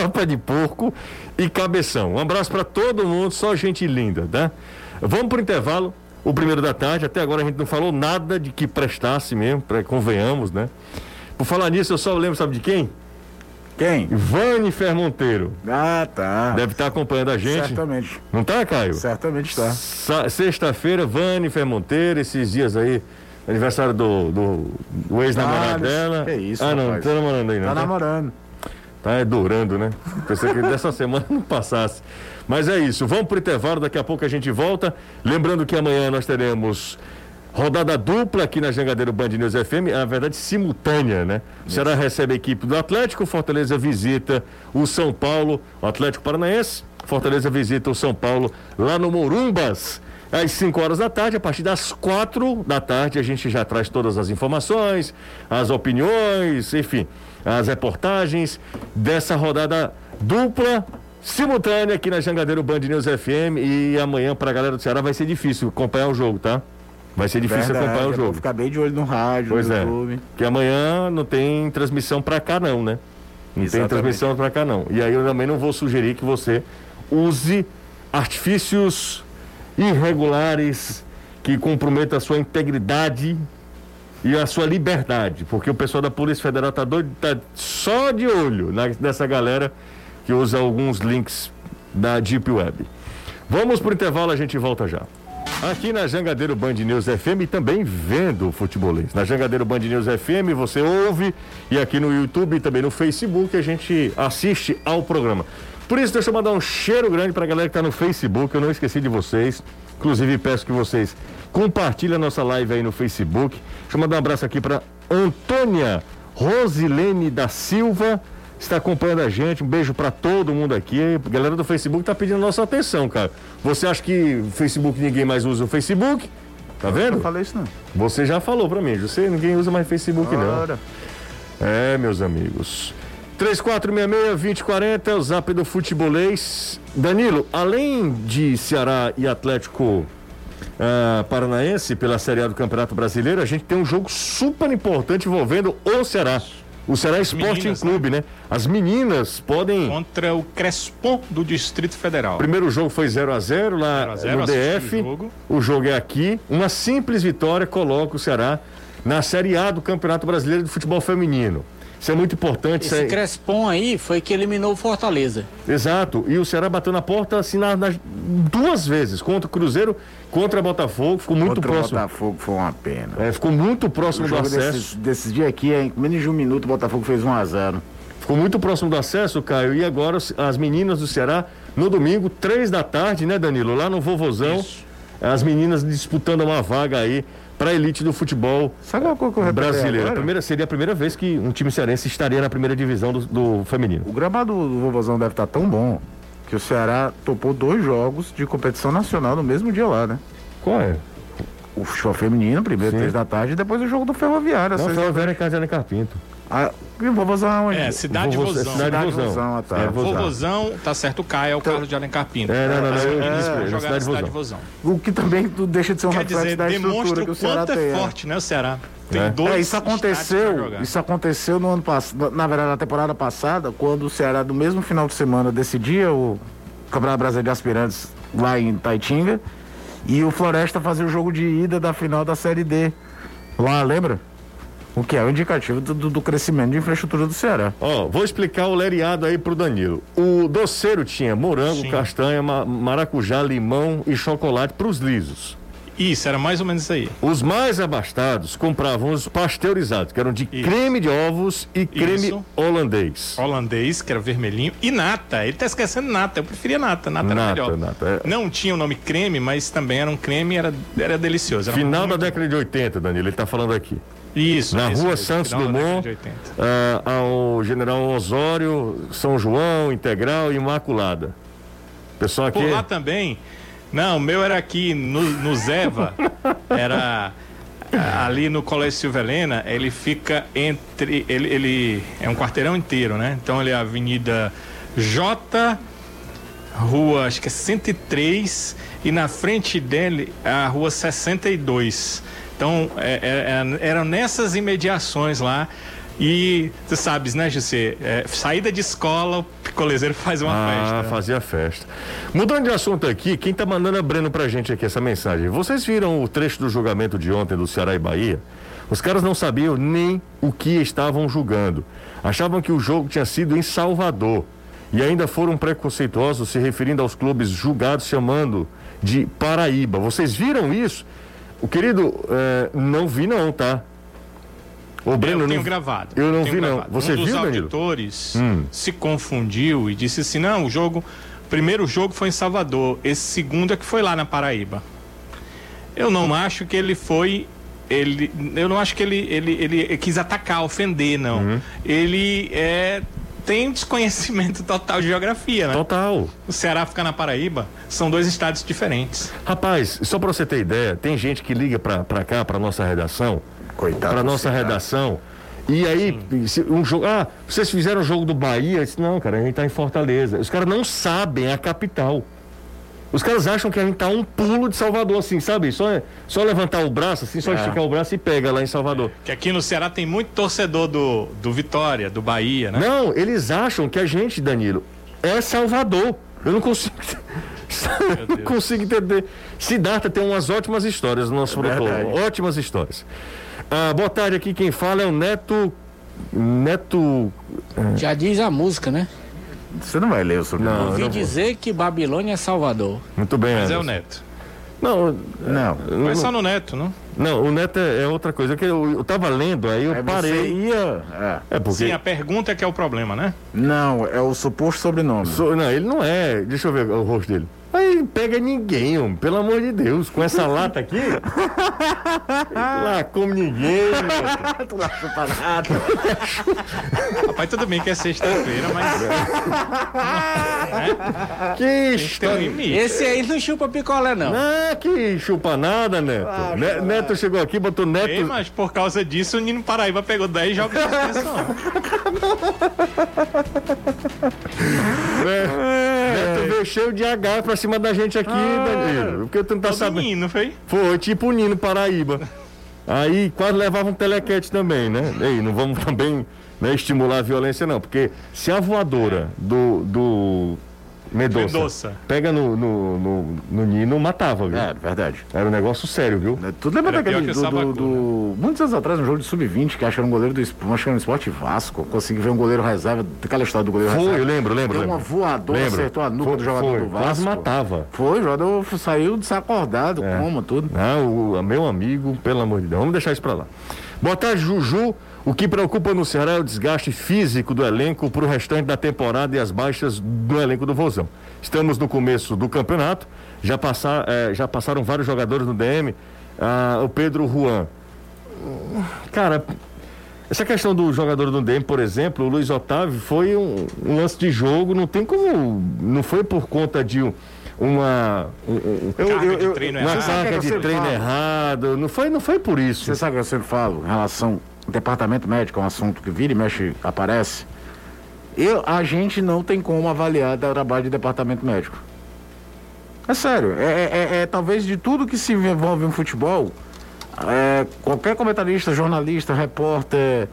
Lapa de Porco e Cabeção. Um abraço para todo mundo, só gente linda, tá? Vamos pro intervalo, o primeiro da tarde. Até agora a gente não falou nada de que prestasse mesmo, pra, convenhamos, né? Por falar nisso, eu só lembro, sabe de quem? Quem? Vanifer Monteiro. Ah, tá. Deve estar acompanhando a gente. Certamente. Não tá, Caio? Certamente está. Sexta-feira, Vanifer Monteiro, esses dias aí, aniversário do, do, do ex-namorado Ah, dela. que isso, Ah, não, não tá namorando aí, não. Tá tá? namorando. Tá é durando, né? Pensei que dessa semana não passasse. Mas é isso, vamos pro intervalo, daqui a pouco a gente volta. Lembrando que amanhã nós teremos rodada dupla aqui na Jangadeiro Band News FM, na verdade simultânea, né? O Ceará recebe a equipe do Atlético, Fortaleza visita o São Paulo, o Atlético Paranaense, Fortaleza visita o São Paulo lá no Morumbas. Às 5 horas da tarde, a partir das 4 da tarde, a gente já traz todas as informações, as opiniões, enfim, as reportagens dessa rodada dupla simultânea aqui na Jangadeiro Band News FM. E amanhã, pra galera do Ceará, vai ser difícil acompanhar o jogo, tá? Vai ser difícil Verdade, acompanhar o vou jogo. Ficar bem de olho no rádio, Pois no é. YouTube. Que amanhã não tem transmissão pra cá, não, né? Não tem Exatamente. transmissão pra cá, não. E aí eu também não vou sugerir que você use artifícios irregulares que comprometam a sua integridade e a sua liberdade, porque o pessoal da Polícia Federal tá doido, tá só de olho na- nessa galera que usa alguns links da Deep Web. Vamos pro intervalo, a gente volta já. Aqui na Jangadeiro Band News FM também vendo futebolês. Na Jangadeiro Band News FM você ouve e aqui no YouTube e também no Facebook a gente assiste ao programa. Por isso, deixa eu mandar um cheiro grande pra galera que tá no Facebook. Eu não esqueci de vocês. Inclusive, peço que vocês compartilhem a nossa live aí no Facebook. Deixa eu mandar um abraço aqui pra Antônia Rosilene da Silva. Está acompanhando a gente. Um beijo pra todo mundo aqui. A galera do Facebook tá pedindo nossa atenção, cara. Você acha que Facebook ninguém mais usa o Facebook? Tá Eu vendo? falei isso não. Você já falou pra mim, você ninguém usa mais Facebook não. Ora. É, meus amigos. 3466-2040 é o zap do futebolês. Danilo, além de Ceará e Atlético ah, Paranaense pela Série A do Campeonato Brasileiro, a gente tem um jogo super importante envolvendo o Ceará. o Ceará Sporting meninas, Clube, né? As meninas podem. Contra o Crespon do Distrito Federal. O primeiro jogo foi 0 a 0 lá 0 a 0, no DF. o jogo. O jogo é aqui. Uma simples vitória coloca o Ceará na Série A do Campeonato Brasileiro de Futebol Feminino. Isso é muito importante. isso Esse é- Crespon aí foi que eliminou o Fortaleza. Exato. E o Ceará bateu na porta assim na- nas- duas vezes contra o Cruzeiro, contra o Botafogo. Ficou muito Contra o próximo. Botafogo foi uma pena. É, ficou muito O próximo do jogo acesso. desses, dias aqui, em menos de um minuto, o Botafogo fez 1 a 0 Ficou muito próximo do acesso, Caio. E agora as meninas do Ceará, no domingo, três da tarde, né, Danilo? Lá no Vovozão. As meninas disputando uma vaga aí para a elite do futebol Sabe uma coisa que eu brasileiro. A primeira, seria a primeira vez que um time cearense estaria na primeira divisão do, do feminino. O gramado do Vovozão deve estar tão bom que o Ceará topou dois jogos de competição nacional no mesmo dia lá, né? Qual é? O futebol feminino, primeiro, Sim. três da tarde, e depois o jogo do Ferroviário. Não, da a Vera Casana Carpinto. O Vovozão é onde? É, Cidade Vovo- Vozão. Cidade Cidade Vozão. Vozão, ah, tá. É, Vozão. Vovozão, tá certo, o Caio é o Carlos de Alencar Pinto. É, não, não, não, vão é, jogar Cidade na Cidade Vozão. Vozão. O que também deixa de ser um Quer reflexo dizer, da estrutura demonstra que o Ceará quanto tem. é é. forte, né, o Ceará. Tem É. dois É, isso aconteceu, isso aconteceu no ano passado, na verdade na temporada passada, quando o Ceará no mesmo final de semana decidia o Campeonato Brasileiro de Aspirantes lá em Taitinga e o Floresta fazia o jogo de ida da final da Série D. Lá, lembra? O que é o indicativo do, do- crescimento de infraestrutura do Ceará. Ó, vou explicar o lereado aí pro Danilo. O doceiro tinha morango, Sim. castanha, ma- maracujá, limão e chocolate pros lisos. Isso, era mais ou menos isso aí. Os mais abastados compravam os pasteurizados, que eram de Isso. creme de ovos e creme Isso. holandês. Holandês, que era vermelhinho, e nata. Ele tá esquecendo nata. Eu preferia nata. Nata, era Nata, melhor. nata, é. Não tinha o nome creme, mas também era um creme era, era delicioso. Era Final da década de 80, Danilo, ele tá falando aqui. Isso. Na isso, rua isso, Santos Dumont, de 80. ah, ao General Osório, São João, Integral e Imaculada. Pessoal aqui. Por lá também. Não, o meu era aqui no, no Zeva. Era ali no Colégio Silva Helena. Ele fica entre. Ele, ele é um quarteirão inteiro, né? Então ele é a Avenida J, Rua, acho que é 103, e na frente dele é a Rua 62. Então é, é, é, eram nessas imediações lá. E tu sabes, né, José? É, saída de escola, o picolezeiro faz uma Ah, festa. né? fazia festa. Mudando de assunto aqui, quem tá mandando é Breno pra gente aqui essa mensagem. Vocês viram o trecho do julgamento de ontem do Ceará e Bahia? Os caras não sabiam nem o que estavam julgando. Achavam que o jogo tinha sido em Salvador. E ainda foram preconceituosos se referindo aos clubes julgados chamando de Paraíba. Vocês viram isso? O querido, eh, não vi não, tá? O Breno eu tenho não... gravado. Eu não vi, não. gravado. Você um dos viu, auditores Hum. se confundiu e disse assim: não, o jogo. O primeiro jogo foi em Salvador, esse segundo é que foi lá na Paraíba. Eu não acho que ele foi. Ele, eu não acho que ele, ele, ele quis atacar, ofender, não. Uhum. Ele é, tem desconhecimento total de geografia, né? Total. O Ceará fica na Paraíba, são dois estados diferentes. Rapaz, só pra você ter ideia, tem gente que liga pra, pra cá, pra nossa redação, Coitado pra do nossa Ceará. redação, e aí, se um jogo, ah, vocês fizeram o jogo do Bahia? Eu disse, não, cara, a gente tá em Fortaleza. Os caras não sabem a capital. Os caras acham que a gente tá um pulo de Salvador, assim, sabe? Só, é- só levantar o braço, assim, só É. esticar o braço e pega lá em Salvador. Que aqui no Ceará tem muito torcedor do, do Vitória, do Bahia, né? Não, eles acham que a gente, Danilo, é Salvador. Eu não consigo. Eu não consigo entender. Siddhartha tem umas ótimas histórias no nosso protocolo. verdade. Ótimas histórias. Ah, boa tarde aqui, quem fala é o Neto. Neto. Já diz a música, né? Você não vai ler o sobrenome. Não, eu Ouvi dizer que Babilônia é Salvador. Muito bem, Mas é o Anderson. Neto. Não, Não. não, Vai só no Neto, não? não, o Neto é, é outra coisa. Que eu, eu tava lendo, aí eu Aí parei. ia. é. É porque. Sim, a pergunta é que é o problema, né? Não, é o suposto sobrenome. So- não, ele não é. Deixa eu ver o rosto dele. Aí pega ninguém, homem, pelo amor de Deus. Com essa lata aqui. lá come ninguém. meu. Rapaz, tudo bem que é sexta-feira, mas que tem um história. Esse aí não chupa picolé, não. Ah, que chupa nada, Neto. Ne- Neto chegou aqui, botou Neto. Ei, mas por causa disso, o Nino Paraíba pegou 10 jogos de suspensão. né? Cheio de H pra cima da gente aqui, Danilo. Porque tu não tá Todo sabendo. Nino, foi? Foi tipo o Nino Paraíba. Aí quase levava um telequete também, né? Ei, não vamos também não é estimular a violência, não. Porque se a voadora do, do Medoça, Mendonça. pega no, no, no, no Nino, matava, viu? É, verdade. Era um negócio sério, viu? É, Tu lembra Era daquele que do, do, do- Muitos anos atrás, um jogo de sub-20, que acho que era um goleiro do acho que era no esporte Vasco. Consegui ver um goleiro reserva. Aquela história do goleiro Foi, reserva. eu lembro, lembro, Deu uma lembro. voadora, Lembro. acertou a nuca Foi, do jogador foi, do Vasco. quase matava. Foi, o jogador saiu desacordado, É. coma, tudo. Não, o meu amigo, pelo amor de Deus, vamos deixar isso pra lá. Boa tarde, Juju. O que preocupa no Ceará é o desgaste físico do elenco para o restante da temporada e as baixas do elenco do Vozão. Estamos no começo do campeonato, já, passar, eh, já passaram vários jogadores no DM. Ah, o Pedro Juan. Cara, essa questão do jogador do DM, por exemplo, o Luiz Otávio, foi um, um lance de jogo, não tem como. Não foi por conta de um- uma. um- um- Carga de treino uma errado. sabe o que carga eu de treino errado. Não foi, não foi por isso. Você sabe o que eu sempre falo em relação departamento médico, é um assunto que vira e mexe, aparece. Eu, a gente não tem como avaliar o trabalho de departamento médico. É sério, é, é- é- é talvez de tudo que se envolve no futebol, é, qualquer comentarista, jornalista, repórter,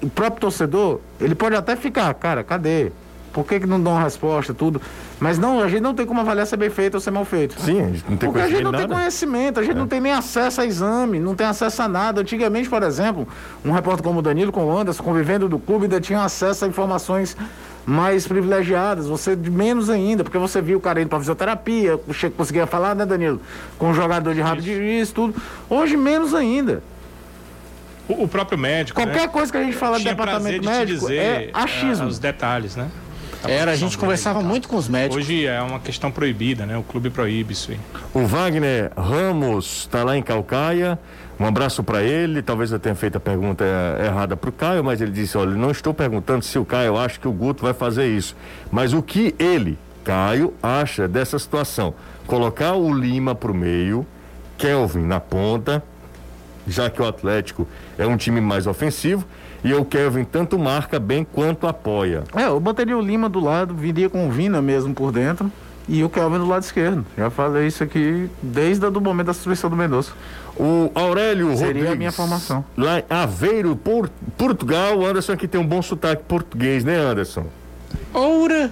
o próprio torcedor, ele pode até ficar, cara, cadê? Por que, que não dão resposta, tudo? Mas não, a gente não tem como avaliar se é bem feito ou se é mal feito. Sim, a gente não tem Porque a gente não tem nada. conhecimento, a gente não tem nem acesso a exame, não tem acesso a nada. Antigamente, por exemplo, um repórter como o Danilo, com o Anderson, convivendo do clube, ainda tinha acesso a informações mais privilegiadas, você menos ainda, porque você viu o cara indo pra fisioterapia, conseguia falar, né, Danilo? Com um jogador de rápido isso, tudo. Hoje, menos ainda. O, o próprio médico. Qualquer né? coisa que a gente fala prazer departamento de médico dizer é achismo. ah, os detalhes, né? Era, a gente conversava muito com os médicos. Hoje é uma questão proibida, né? O clube proíbe isso aí. O Wagner Ramos está lá em Calcaia. Um abraço para ele. Talvez eu tenha feito a pergunta errada para o Caio, mas ele disse: Olha, não estou perguntando se o Caio acha que o Guto vai fazer isso, mas o que ele, Caio, acha dessa situação? Colocar o Lima para o meio, Kelvin na ponta, já que o Atlético é um time mais ofensivo, e o Kelvin tanto marca bem quanto apoia. É, eu botaria o Lima do lado, viria com o Vina mesmo por dentro. E o Kelvin do lado esquerdo. Já falei isso aqui desde o momento da substituição do Mendonça. O Aurélio Seria Rodrigues, a minha formação. Lá em Aveiro, Por- Portugal. O Anderson aqui tem um bom sotaque português, né, Anderson? Ora!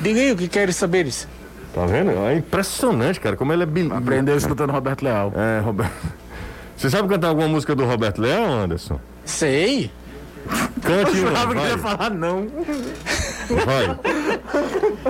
Diga aí o que queres saber isso. Tá vendo? É impressionante, cara, como ele é bil... Aprendeu escutando Roberto Leal. É, Roberto. Você sabe cantar alguma música do Roberto Leão, Anderson? Sei. Cante uma, Jurava que ia falar não. vai.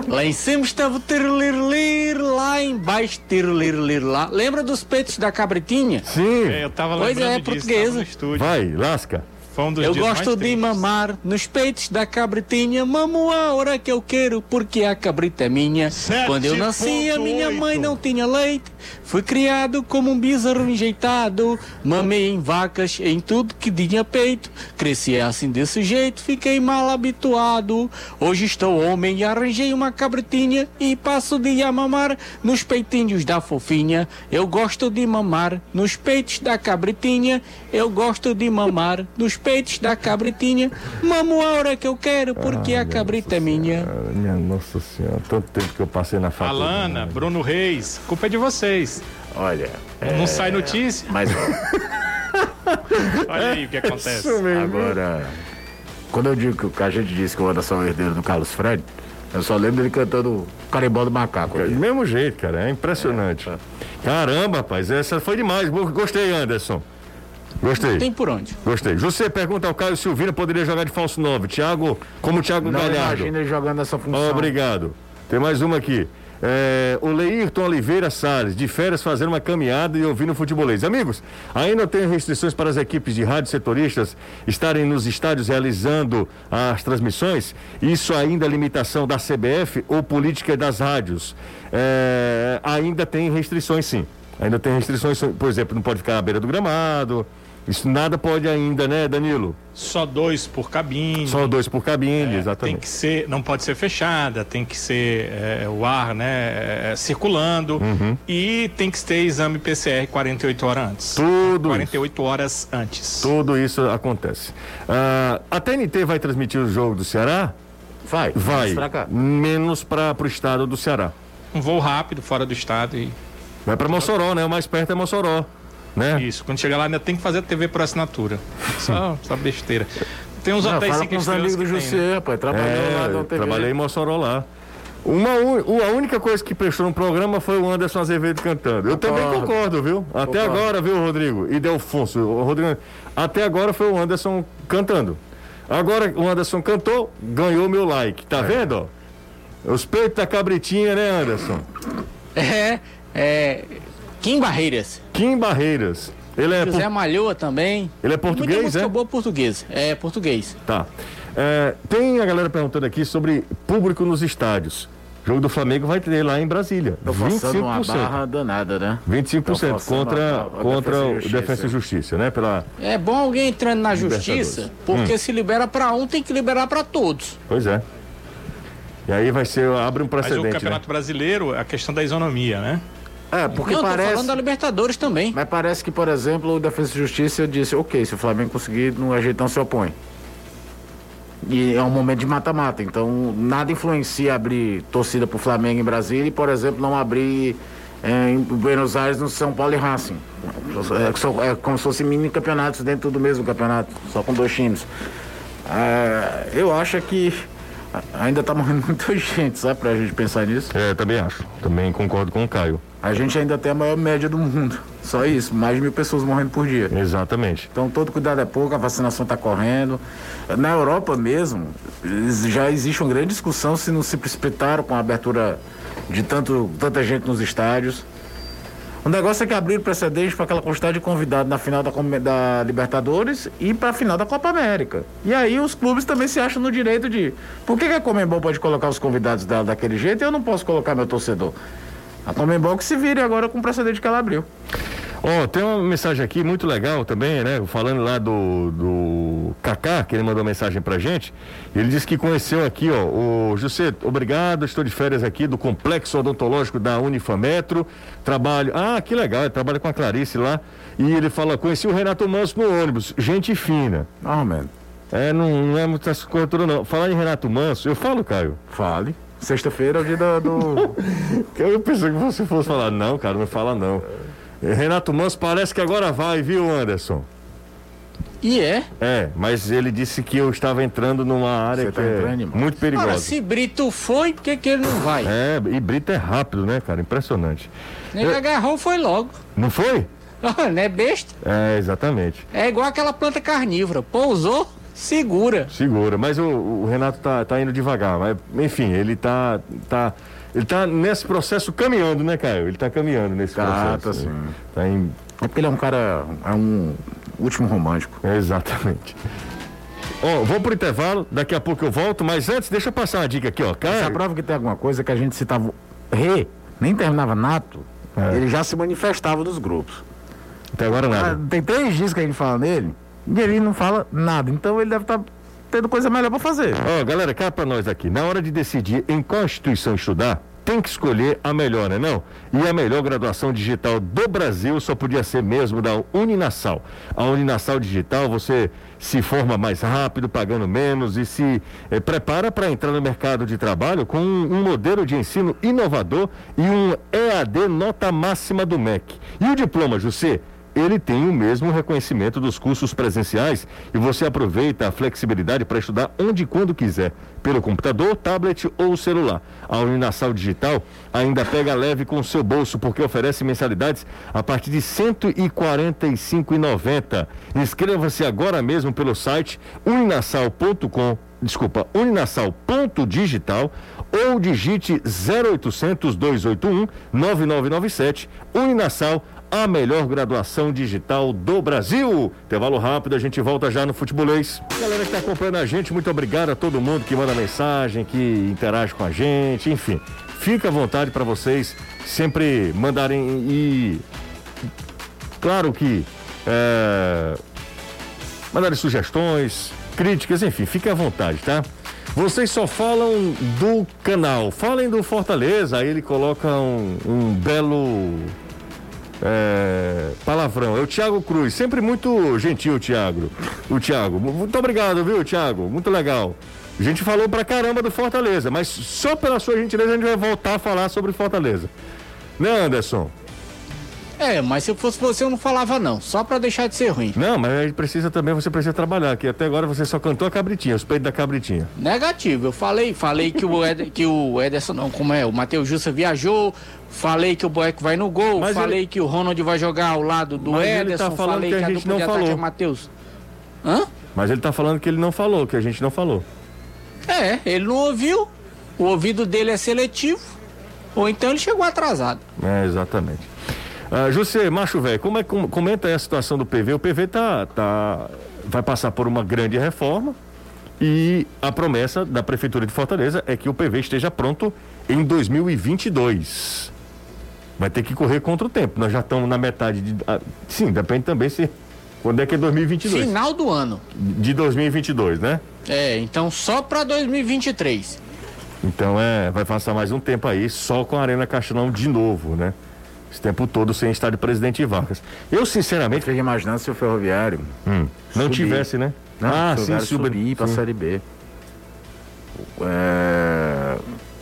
Lá em cima estava o tir-lir-lir, lá embaixo tir-lir-lir lá. Lembra dos peitos da cabritinha? Sim, É, eu tava Pois lembrando é, disso, portuguesa. tava no estúdio. vai, lasca. Um Eu gosto de tristes. mamar nos peitos da cabritinha, mamo a hora que eu quero, porque a cabrita é minha. Sete Quando eu nasci, a minha mãe não tinha leite. Fui criado como um bezerro enjeitado. Mamei em vacas, em tudo que tinha peito. Cresci assim desse jeito, fiquei mal habituado. Hoje estou homem e arranjei uma cabritinha e passo o dia a mamar nos peitinhos da fofinha. Eu gosto de mamar nos peitos da cabritinha. Eu gosto de mamar nos peitos da cabritinha. Mamo a hora que eu quero, porque a cabrita é minha. Ah, minha nossa senhora, tanto tempo que eu passei na faculdade. Alana, Bruno Reis, culpa é de vocês. Olha, Não sai notícia. mas Olha aí o que acontece. agora, quando eu digo que a gente disse que o Anderson é o herdeiro do Carlos Fred, eu só lembro dele cantando Carimbó do Macaco. Do mesmo jeito, cara, é impressionante. Caramba, rapaz, essa foi demais. Gostei, Anderson. Gostei. Tem por onde? Gostei. Você pergunta ao Caio Silvino, poderia jogar de falso 9. Thiago, como o Thiago Não Galhardo. imagina ele jogando essa função. Obrigado. Tem mais uma aqui. É, o Leirton Oliveira Salles, de férias, fazendo uma caminhada e ouvindo futebolês. Amigos, ainda tem restrições para as equipes de rádio setoristas estarem nos estádios realizando as transmissões? Isso ainda é limitação da CBF ou política das rádios? É, ainda tem restrições, sim. Ainda tem restrições, por exemplo, não pode ficar à beira do gramado. Isso nada pode ainda, né, Danilo? Só dois por cabine. Só dois por cabine, É, Tem exatamente. que ser, não pode ser fechada, tem que ser é, o ar, né, é, circulando Uhum. e tem que ter exame PCR 48 horas antes. Tudo 48 horas antes. Tudo isso acontece. Ah, a TNT vai transmitir o jogo do Ceará? Vai, Vai. Menos para o estado do Ceará. Um voo rápido fora do estado e Vai para Mossoró, né? O mais perto é Mossoró. Né? isso. Quando chegar lá ainda tem que fazer TV por assinatura. Só, só besteira. Tem uns Não, hotéis fala cinco com os amigos do tem, né? José, rapaz. Trabalhou lá É, na TV. trabalhei em Mossoró lá. Uma, a única coisa que prestou no programa foi o Anderson Azevedo cantando. Eu também Concordo. concordo, viu? Até Concordo. agora, viu, Rodrigo? E Delfonso. Rodrigo, até agora foi o Anderson cantando. Agora o Anderson cantou, ganhou meu like. Tá vendo? ó? Os peitos da cabritinha, né, Anderson? É, é. Kim Barreiras. Kim Barreiras. Ele é, José por- Malhoa também. ele é Muita português, música é? boa português. É, português. Tá. É, tem a galera perguntando aqui sobre público nos estádios. O jogo do Flamengo vai ter lá em Brasília. Tô forçando uma 25%. barra danada, né? 25% Tô forçando contra, a- a contra Defesa o Justiça. Defesa e Justiça, né? Pela, É bom alguém entrando na justiça, Libertadores. porque se libera pra um, tem que liberar pra todos. pois é. E aí vai ser, abre um Mas o precedente, né? Campeonato Brasileiro, a questão da isonomia, né? É, porque Não, tô parece. falando da Libertadores também. Mas parece que, por exemplo, o Defesa e Justiça disse, ok, se o Flamengo conseguir, no ajeitão se opõe. E é um momento de mata-mata, então nada influencia abrir torcida pro Flamengo em Brasília e, por exemplo, não abrir é, em Buenos Aires no São Paulo e Racing. É, só- é como se fossem mini campeonatos dentro do mesmo campeonato, só com dois times. É, eu acho que ainda tá morrendo muita gente, sabe, pra gente pensar nisso. É, também acho. Também concordo com o Caio. A gente ainda tem a maior média do mundo, só isso, mais de mil pessoas morrendo por dia. Exatamente. Então todo cuidado é pouco, a vacinação está correndo. Na Europa mesmo, já existe uma grande discussão se não se precipitaram com a abertura de tanto, tanta gente nos estádios. O negócio é que abriram precedente para aquela quantidade de convidados na final da, da Libertadores e para a final da Copa América. E aí os clubes também se acham no direito de. Por que, que a Comembol pode colocar os convidados dela daquele jeito e eu não posso colocar meu torcedor? A Comembol que se vire agora com o precedente que ela abriu. Ó, tem uma mensagem aqui muito legal também, né? Falando lá do, do Kaká, que ele mandou mensagem pra gente. Ele disse que conheceu aqui, ó, o José, obrigado, estou de férias aqui do Complexo Odontológico da Unifametro. Trabalho. Ah, que legal, ele trabalha com a Clarice lá. E ele fala, conheci o Renato Manso no ônibus, gente fina. Normalmente. É, não, não é muita cobertura, não. Falar em Renato Manso, eu falo, Caio. Fale. Sexta-feira é o dia do- Eu pensei que você fosse falar, não, cara, não fala não. Renato Manso parece que agora vai, viu, Anderson? E é. É, mas ele disse que eu estava entrando numa área Você que tá é muito perigosa. Ora, se Brito foi, por que, que ele não vai? É, e Brito é rápido, né, cara? Impressionante. Ele agarrou, foi logo. Não foi? não é besta? É, exatamente. É igual aquela planta carnívora. Pousou, segura. Segura. Mas o, o Renato tá, tá indo devagar. Mas, enfim, ele tá, tá. Ele tá nesse processo caminhando, né, Caio? Ele tá caminhando nesse Tá, processo. tá né? sim. Tá em. É porque ele é um cara. É um último romântico. é, Exatamente. Ó, vou pro intervalo, daqui a pouco eu volto, mas antes, deixa eu passar uma dica aqui, ó. Essa Caio. prova que tem alguma coisa que a gente citava. Re, nem terminava nato, É. ele já se manifestava nos grupos. Até agora Ah, nada. tem três dias que a gente fala nele e ele não fala nada. Então ele deve estar tendo coisa melhor pra fazer. Ó, galera, cá pra nós aqui. Na hora de decidir em qual instituição estudar, tem que escolher a melhor, né não? E a melhor graduação digital do Brasil só podia ser mesmo da Uninasal. A Uninasal Digital, você se forma mais rápido, pagando menos e se eh, prepara para entrar no mercado de trabalho com um, um modelo de ensino inovador e um EAD nota máxima do MEC. E o diploma, José? Ele tem o mesmo reconhecimento dos cursos presenciais e você aproveita a flexibilidade para estudar onde e quando quiser, pelo computador, tablet ou celular. A Uninasal Digital ainda pega leve com o seu bolso porque oferece mensalidades a partir de R$ 145,90. Inscreva-se agora mesmo pelo site uninasal.com desculpa, uninasal.digital ou digite 0800 281 9997 Uninasal a melhor graduação digital do Brasil. Intervalo rápido, a gente volta já no Futebolês. Galera que está acompanhando a gente, muito obrigado a todo mundo que manda mensagem, que interage com a gente, enfim. Fica à vontade para vocês sempre mandarem e. Claro que. É... Mandarem sugestões, críticas, enfim, fique à vontade, tá? Vocês só falam do canal, falem do Fortaleza, aí ele coloca um, um belo é, palavrão. É o Thiago Cruz, sempre muito gentil, Thiago. O Thiago. Muito obrigado, viu, Thiago? Muito legal. A gente falou pra caramba do Fortaleza, mas só pela sua gentileza a gente vai voltar a falar sobre Fortaleza. Né, Anderson? É, mas se fosse você eu não falava não, só pra deixar de ser ruim. Não, mas aí precisa também, você precisa trabalhar, que até agora você só cantou a cabritinha, os peitos da cabritinha. Negativo, eu falei, falei que o, Ed, que o Ederson, não, como é, o Matheus Jussa viajou, falei que o Boeck vai no gol, Mas falei ele- que o Ronald vai jogar ao lado do Mas ele Ederson, tá falando falei que a que a gente não falou. é o Matheus. Hã? Mas ele tá falando que ele não falou, que a gente não falou. É, ele não ouviu, o ouvido dele é seletivo, ou então ele chegou atrasado. É, exatamente. Ah, José, macho velho, como é, com- comenta aí a situação do PV. O PV tá, tá, vai passar por uma grande reforma e a promessa da Prefeitura de Fortaleza é que o PV esteja pronto em 2022. Vai ter que correr contra o tempo. Nós já estamos na metade de. ah, sim, depende também se. Quando é que é 2022? Final do ano. De 2022, né? É, então só pra 2023. Então é, vai passar mais um tempo aí só com a Arena Castelão de novo, né? Esse tempo todo sem estádio Presidente Vargas. Eu, sinceramente, Fica imaginando se o Ferroviário hum, não subir. tivesse, né? Não, ah, sim, suba- subir pra sim. Série B. É,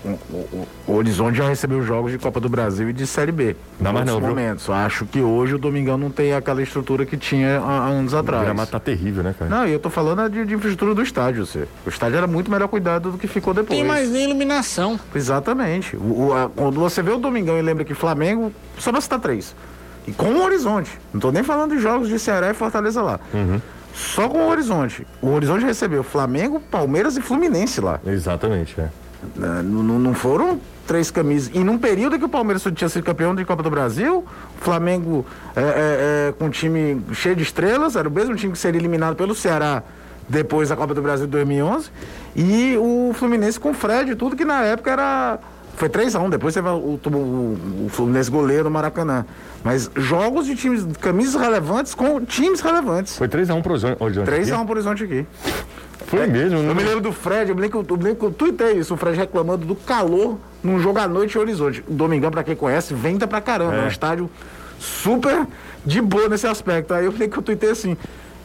o, o- o Horizonte já recebeu jogos de Copa do Brasil e de Série B. Mais outros não, viu? momentos. Acho que hoje o Domingão não tem aquela estrutura que tinha há, há anos O atrás. gramado tá terrível, né, cara? Não, e eu tô falando de, de infraestrutura do estádio, você. O estádio era muito melhor cuidado do que ficou depois. Tem mais nem iluminação. Exatamente. O- o- a- quando você vê o Domingão e lembra que Flamengo, só pra citar três. E com o Horizonte. Não tô nem falando de jogos de Ceará e Fortaleza lá. Só com o Horizonte. O Horizonte recebeu Flamengo, Palmeiras e Fluminense lá. Exatamente, é. Né, Não, não- foram três camisas. E num período que o Palmeiras tinha sido campeão de Copa do Brasil, o Flamengo é, é, é, com um time cheio de estrelas, era o mesmo time que seria eliminado pelo Ceará depois da Copa do Brasil de 2011, e o Fluminense com o Fred, tudo que na época era. Foi 3x1, depois teve o, o, o Fluminense goleiro no Maracanã. Mas jogos de times, camisas relevantes com times relevantes. Foi 3x1 pro Horizonte. Horizonte 3x1 aqui. pro Horizonte aqui. Foi mesmo, né? Eu me lembro do Fred, eu me lembro que eu, eu, lembro que eu tuitei isso, o Fred reclamando do calor num jogo à noite em Horizonte. Domingão, pra quem conhece, venta pra caramba. É, É. um estádio super de boa nesse aspecto. Aí eu lembro que eu tuitei assim.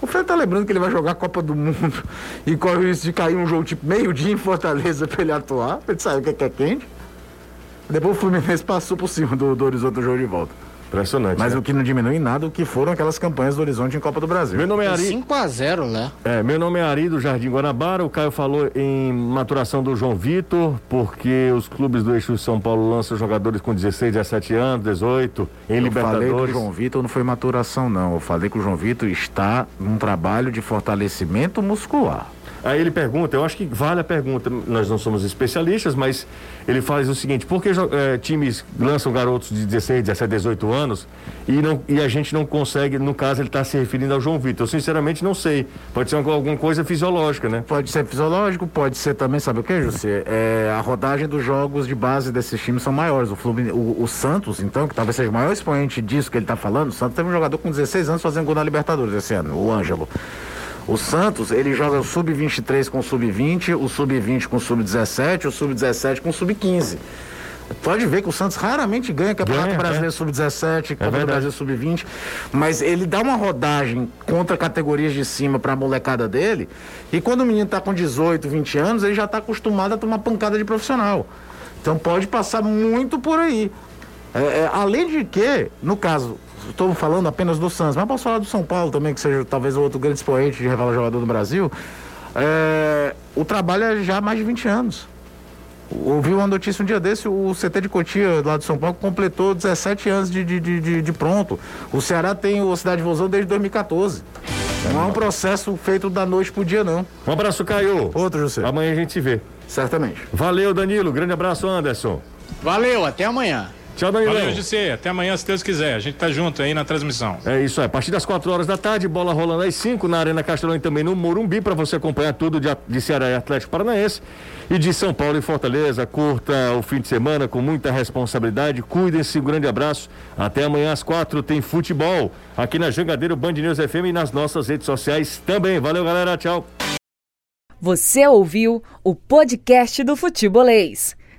O Fred tá lembrando que ele vai jogar a Copa do Mundo e corre o risco de cair um jogo tipo meio-dia em Fortaleza pra ele atuar. Ele sabe o que é, que é quente. Depois o Fluminense passou por cima do, do Horizonte no jogo de volta. Impressionante. Mas né? o que não diminui em nada o que foram aquelas campanhas do Horizonte em Copa do Brasil. Meu nome é Ari. 5x0 lá. É, meu nome é Ari do Jardim Guanabara. O Caio falou em maturação do João Vitor, porque os clubes do eixo São Paulo lançam jogadores com 16, 17 anos, 18, em Eu falei que o Libertadores. João Vitor não foi maturação, não. Eu falei que o João Vitor está num trabalho de fortalecimento muscular. Aí ele pergunta, eu acho que vale a pergunta, nós não somos especialistas, mas ele faz o seguinte, por que eh, times lançam garotos de 16, 17, 18 anos e, não, e a gente não consegue, no caso ele está se referindo ao João Vitor, eu sinceramente não sei, pode ser alguma- coisa fisiológica, né? Pode ser fisiológico, pode ser também, sabe o que, José? É, a rodagem dos jogos de base desses times são maiores. O, Flumine- o, o Santos, então, que talvez seja o maior expoente disso que ele está falando, o Santos teve um jogador com 16 anos fazendo gol na Libertadores esse ano, o Ângelo. O Santos, ele joga o sub-23 com o sub-20, o sub-20 com o sub-17, o sub-17 com o sub-15. Pode ver que o Santos raramente ganha Campeonato Ganha, Brasileiro Sub-17, Copa do verdade. Brasil Sub-20, mas ele dá uma rodagem contra categorias de cima para a molecada dele, e quando o menino tá com 18, 20 anos, ele já tá acostumado a tomar pancada de profissional. Então pode passar muito por aí. É, é, além de que, no caso, estou falando apenas do Santos, mas posso falar do São Paulo também, que seja talvez o outro grande expoente de revelar jogador do Brasil. É, o trabalho é já há mais de 20 anos. Ouvi uma notícia um dia desse, o CT de Cotia, lá de São Paulo, completou 17 anos de, de, de, de- de pronto. O Ceará tem o Cidade de Vozão desde 2014. Não é um processo feito da noite pro dia, não. Um abraço, Caio. Outro, José. Amanhã a gente se vê. Certamente. Valeu, Danilo. Grande abraço, Anderson. Valeu, até amanhã. Tchau, Danilo. Valeu, José. Até amanhã, se Deus quiser. A gente tá junto aí na transmissão. É isso aí. A partir das 4 horas da tarde, bola rolando às 5 na Arena Castelão e também no Morumbi para você acompanhar tudo de, de Ceará e Atlético Paranaense e de São Paulo e Fortaleza. Curta o fim de semana com muita responsabilidade. Cuidem-se. Um grande abraço. Até amanhã às 4 tem futebol aqui na Jangadeiro Band News FM e nas nossas redes sociais também. Valeu, galera. Tchau. Você ouviu o podcast do Futebolês.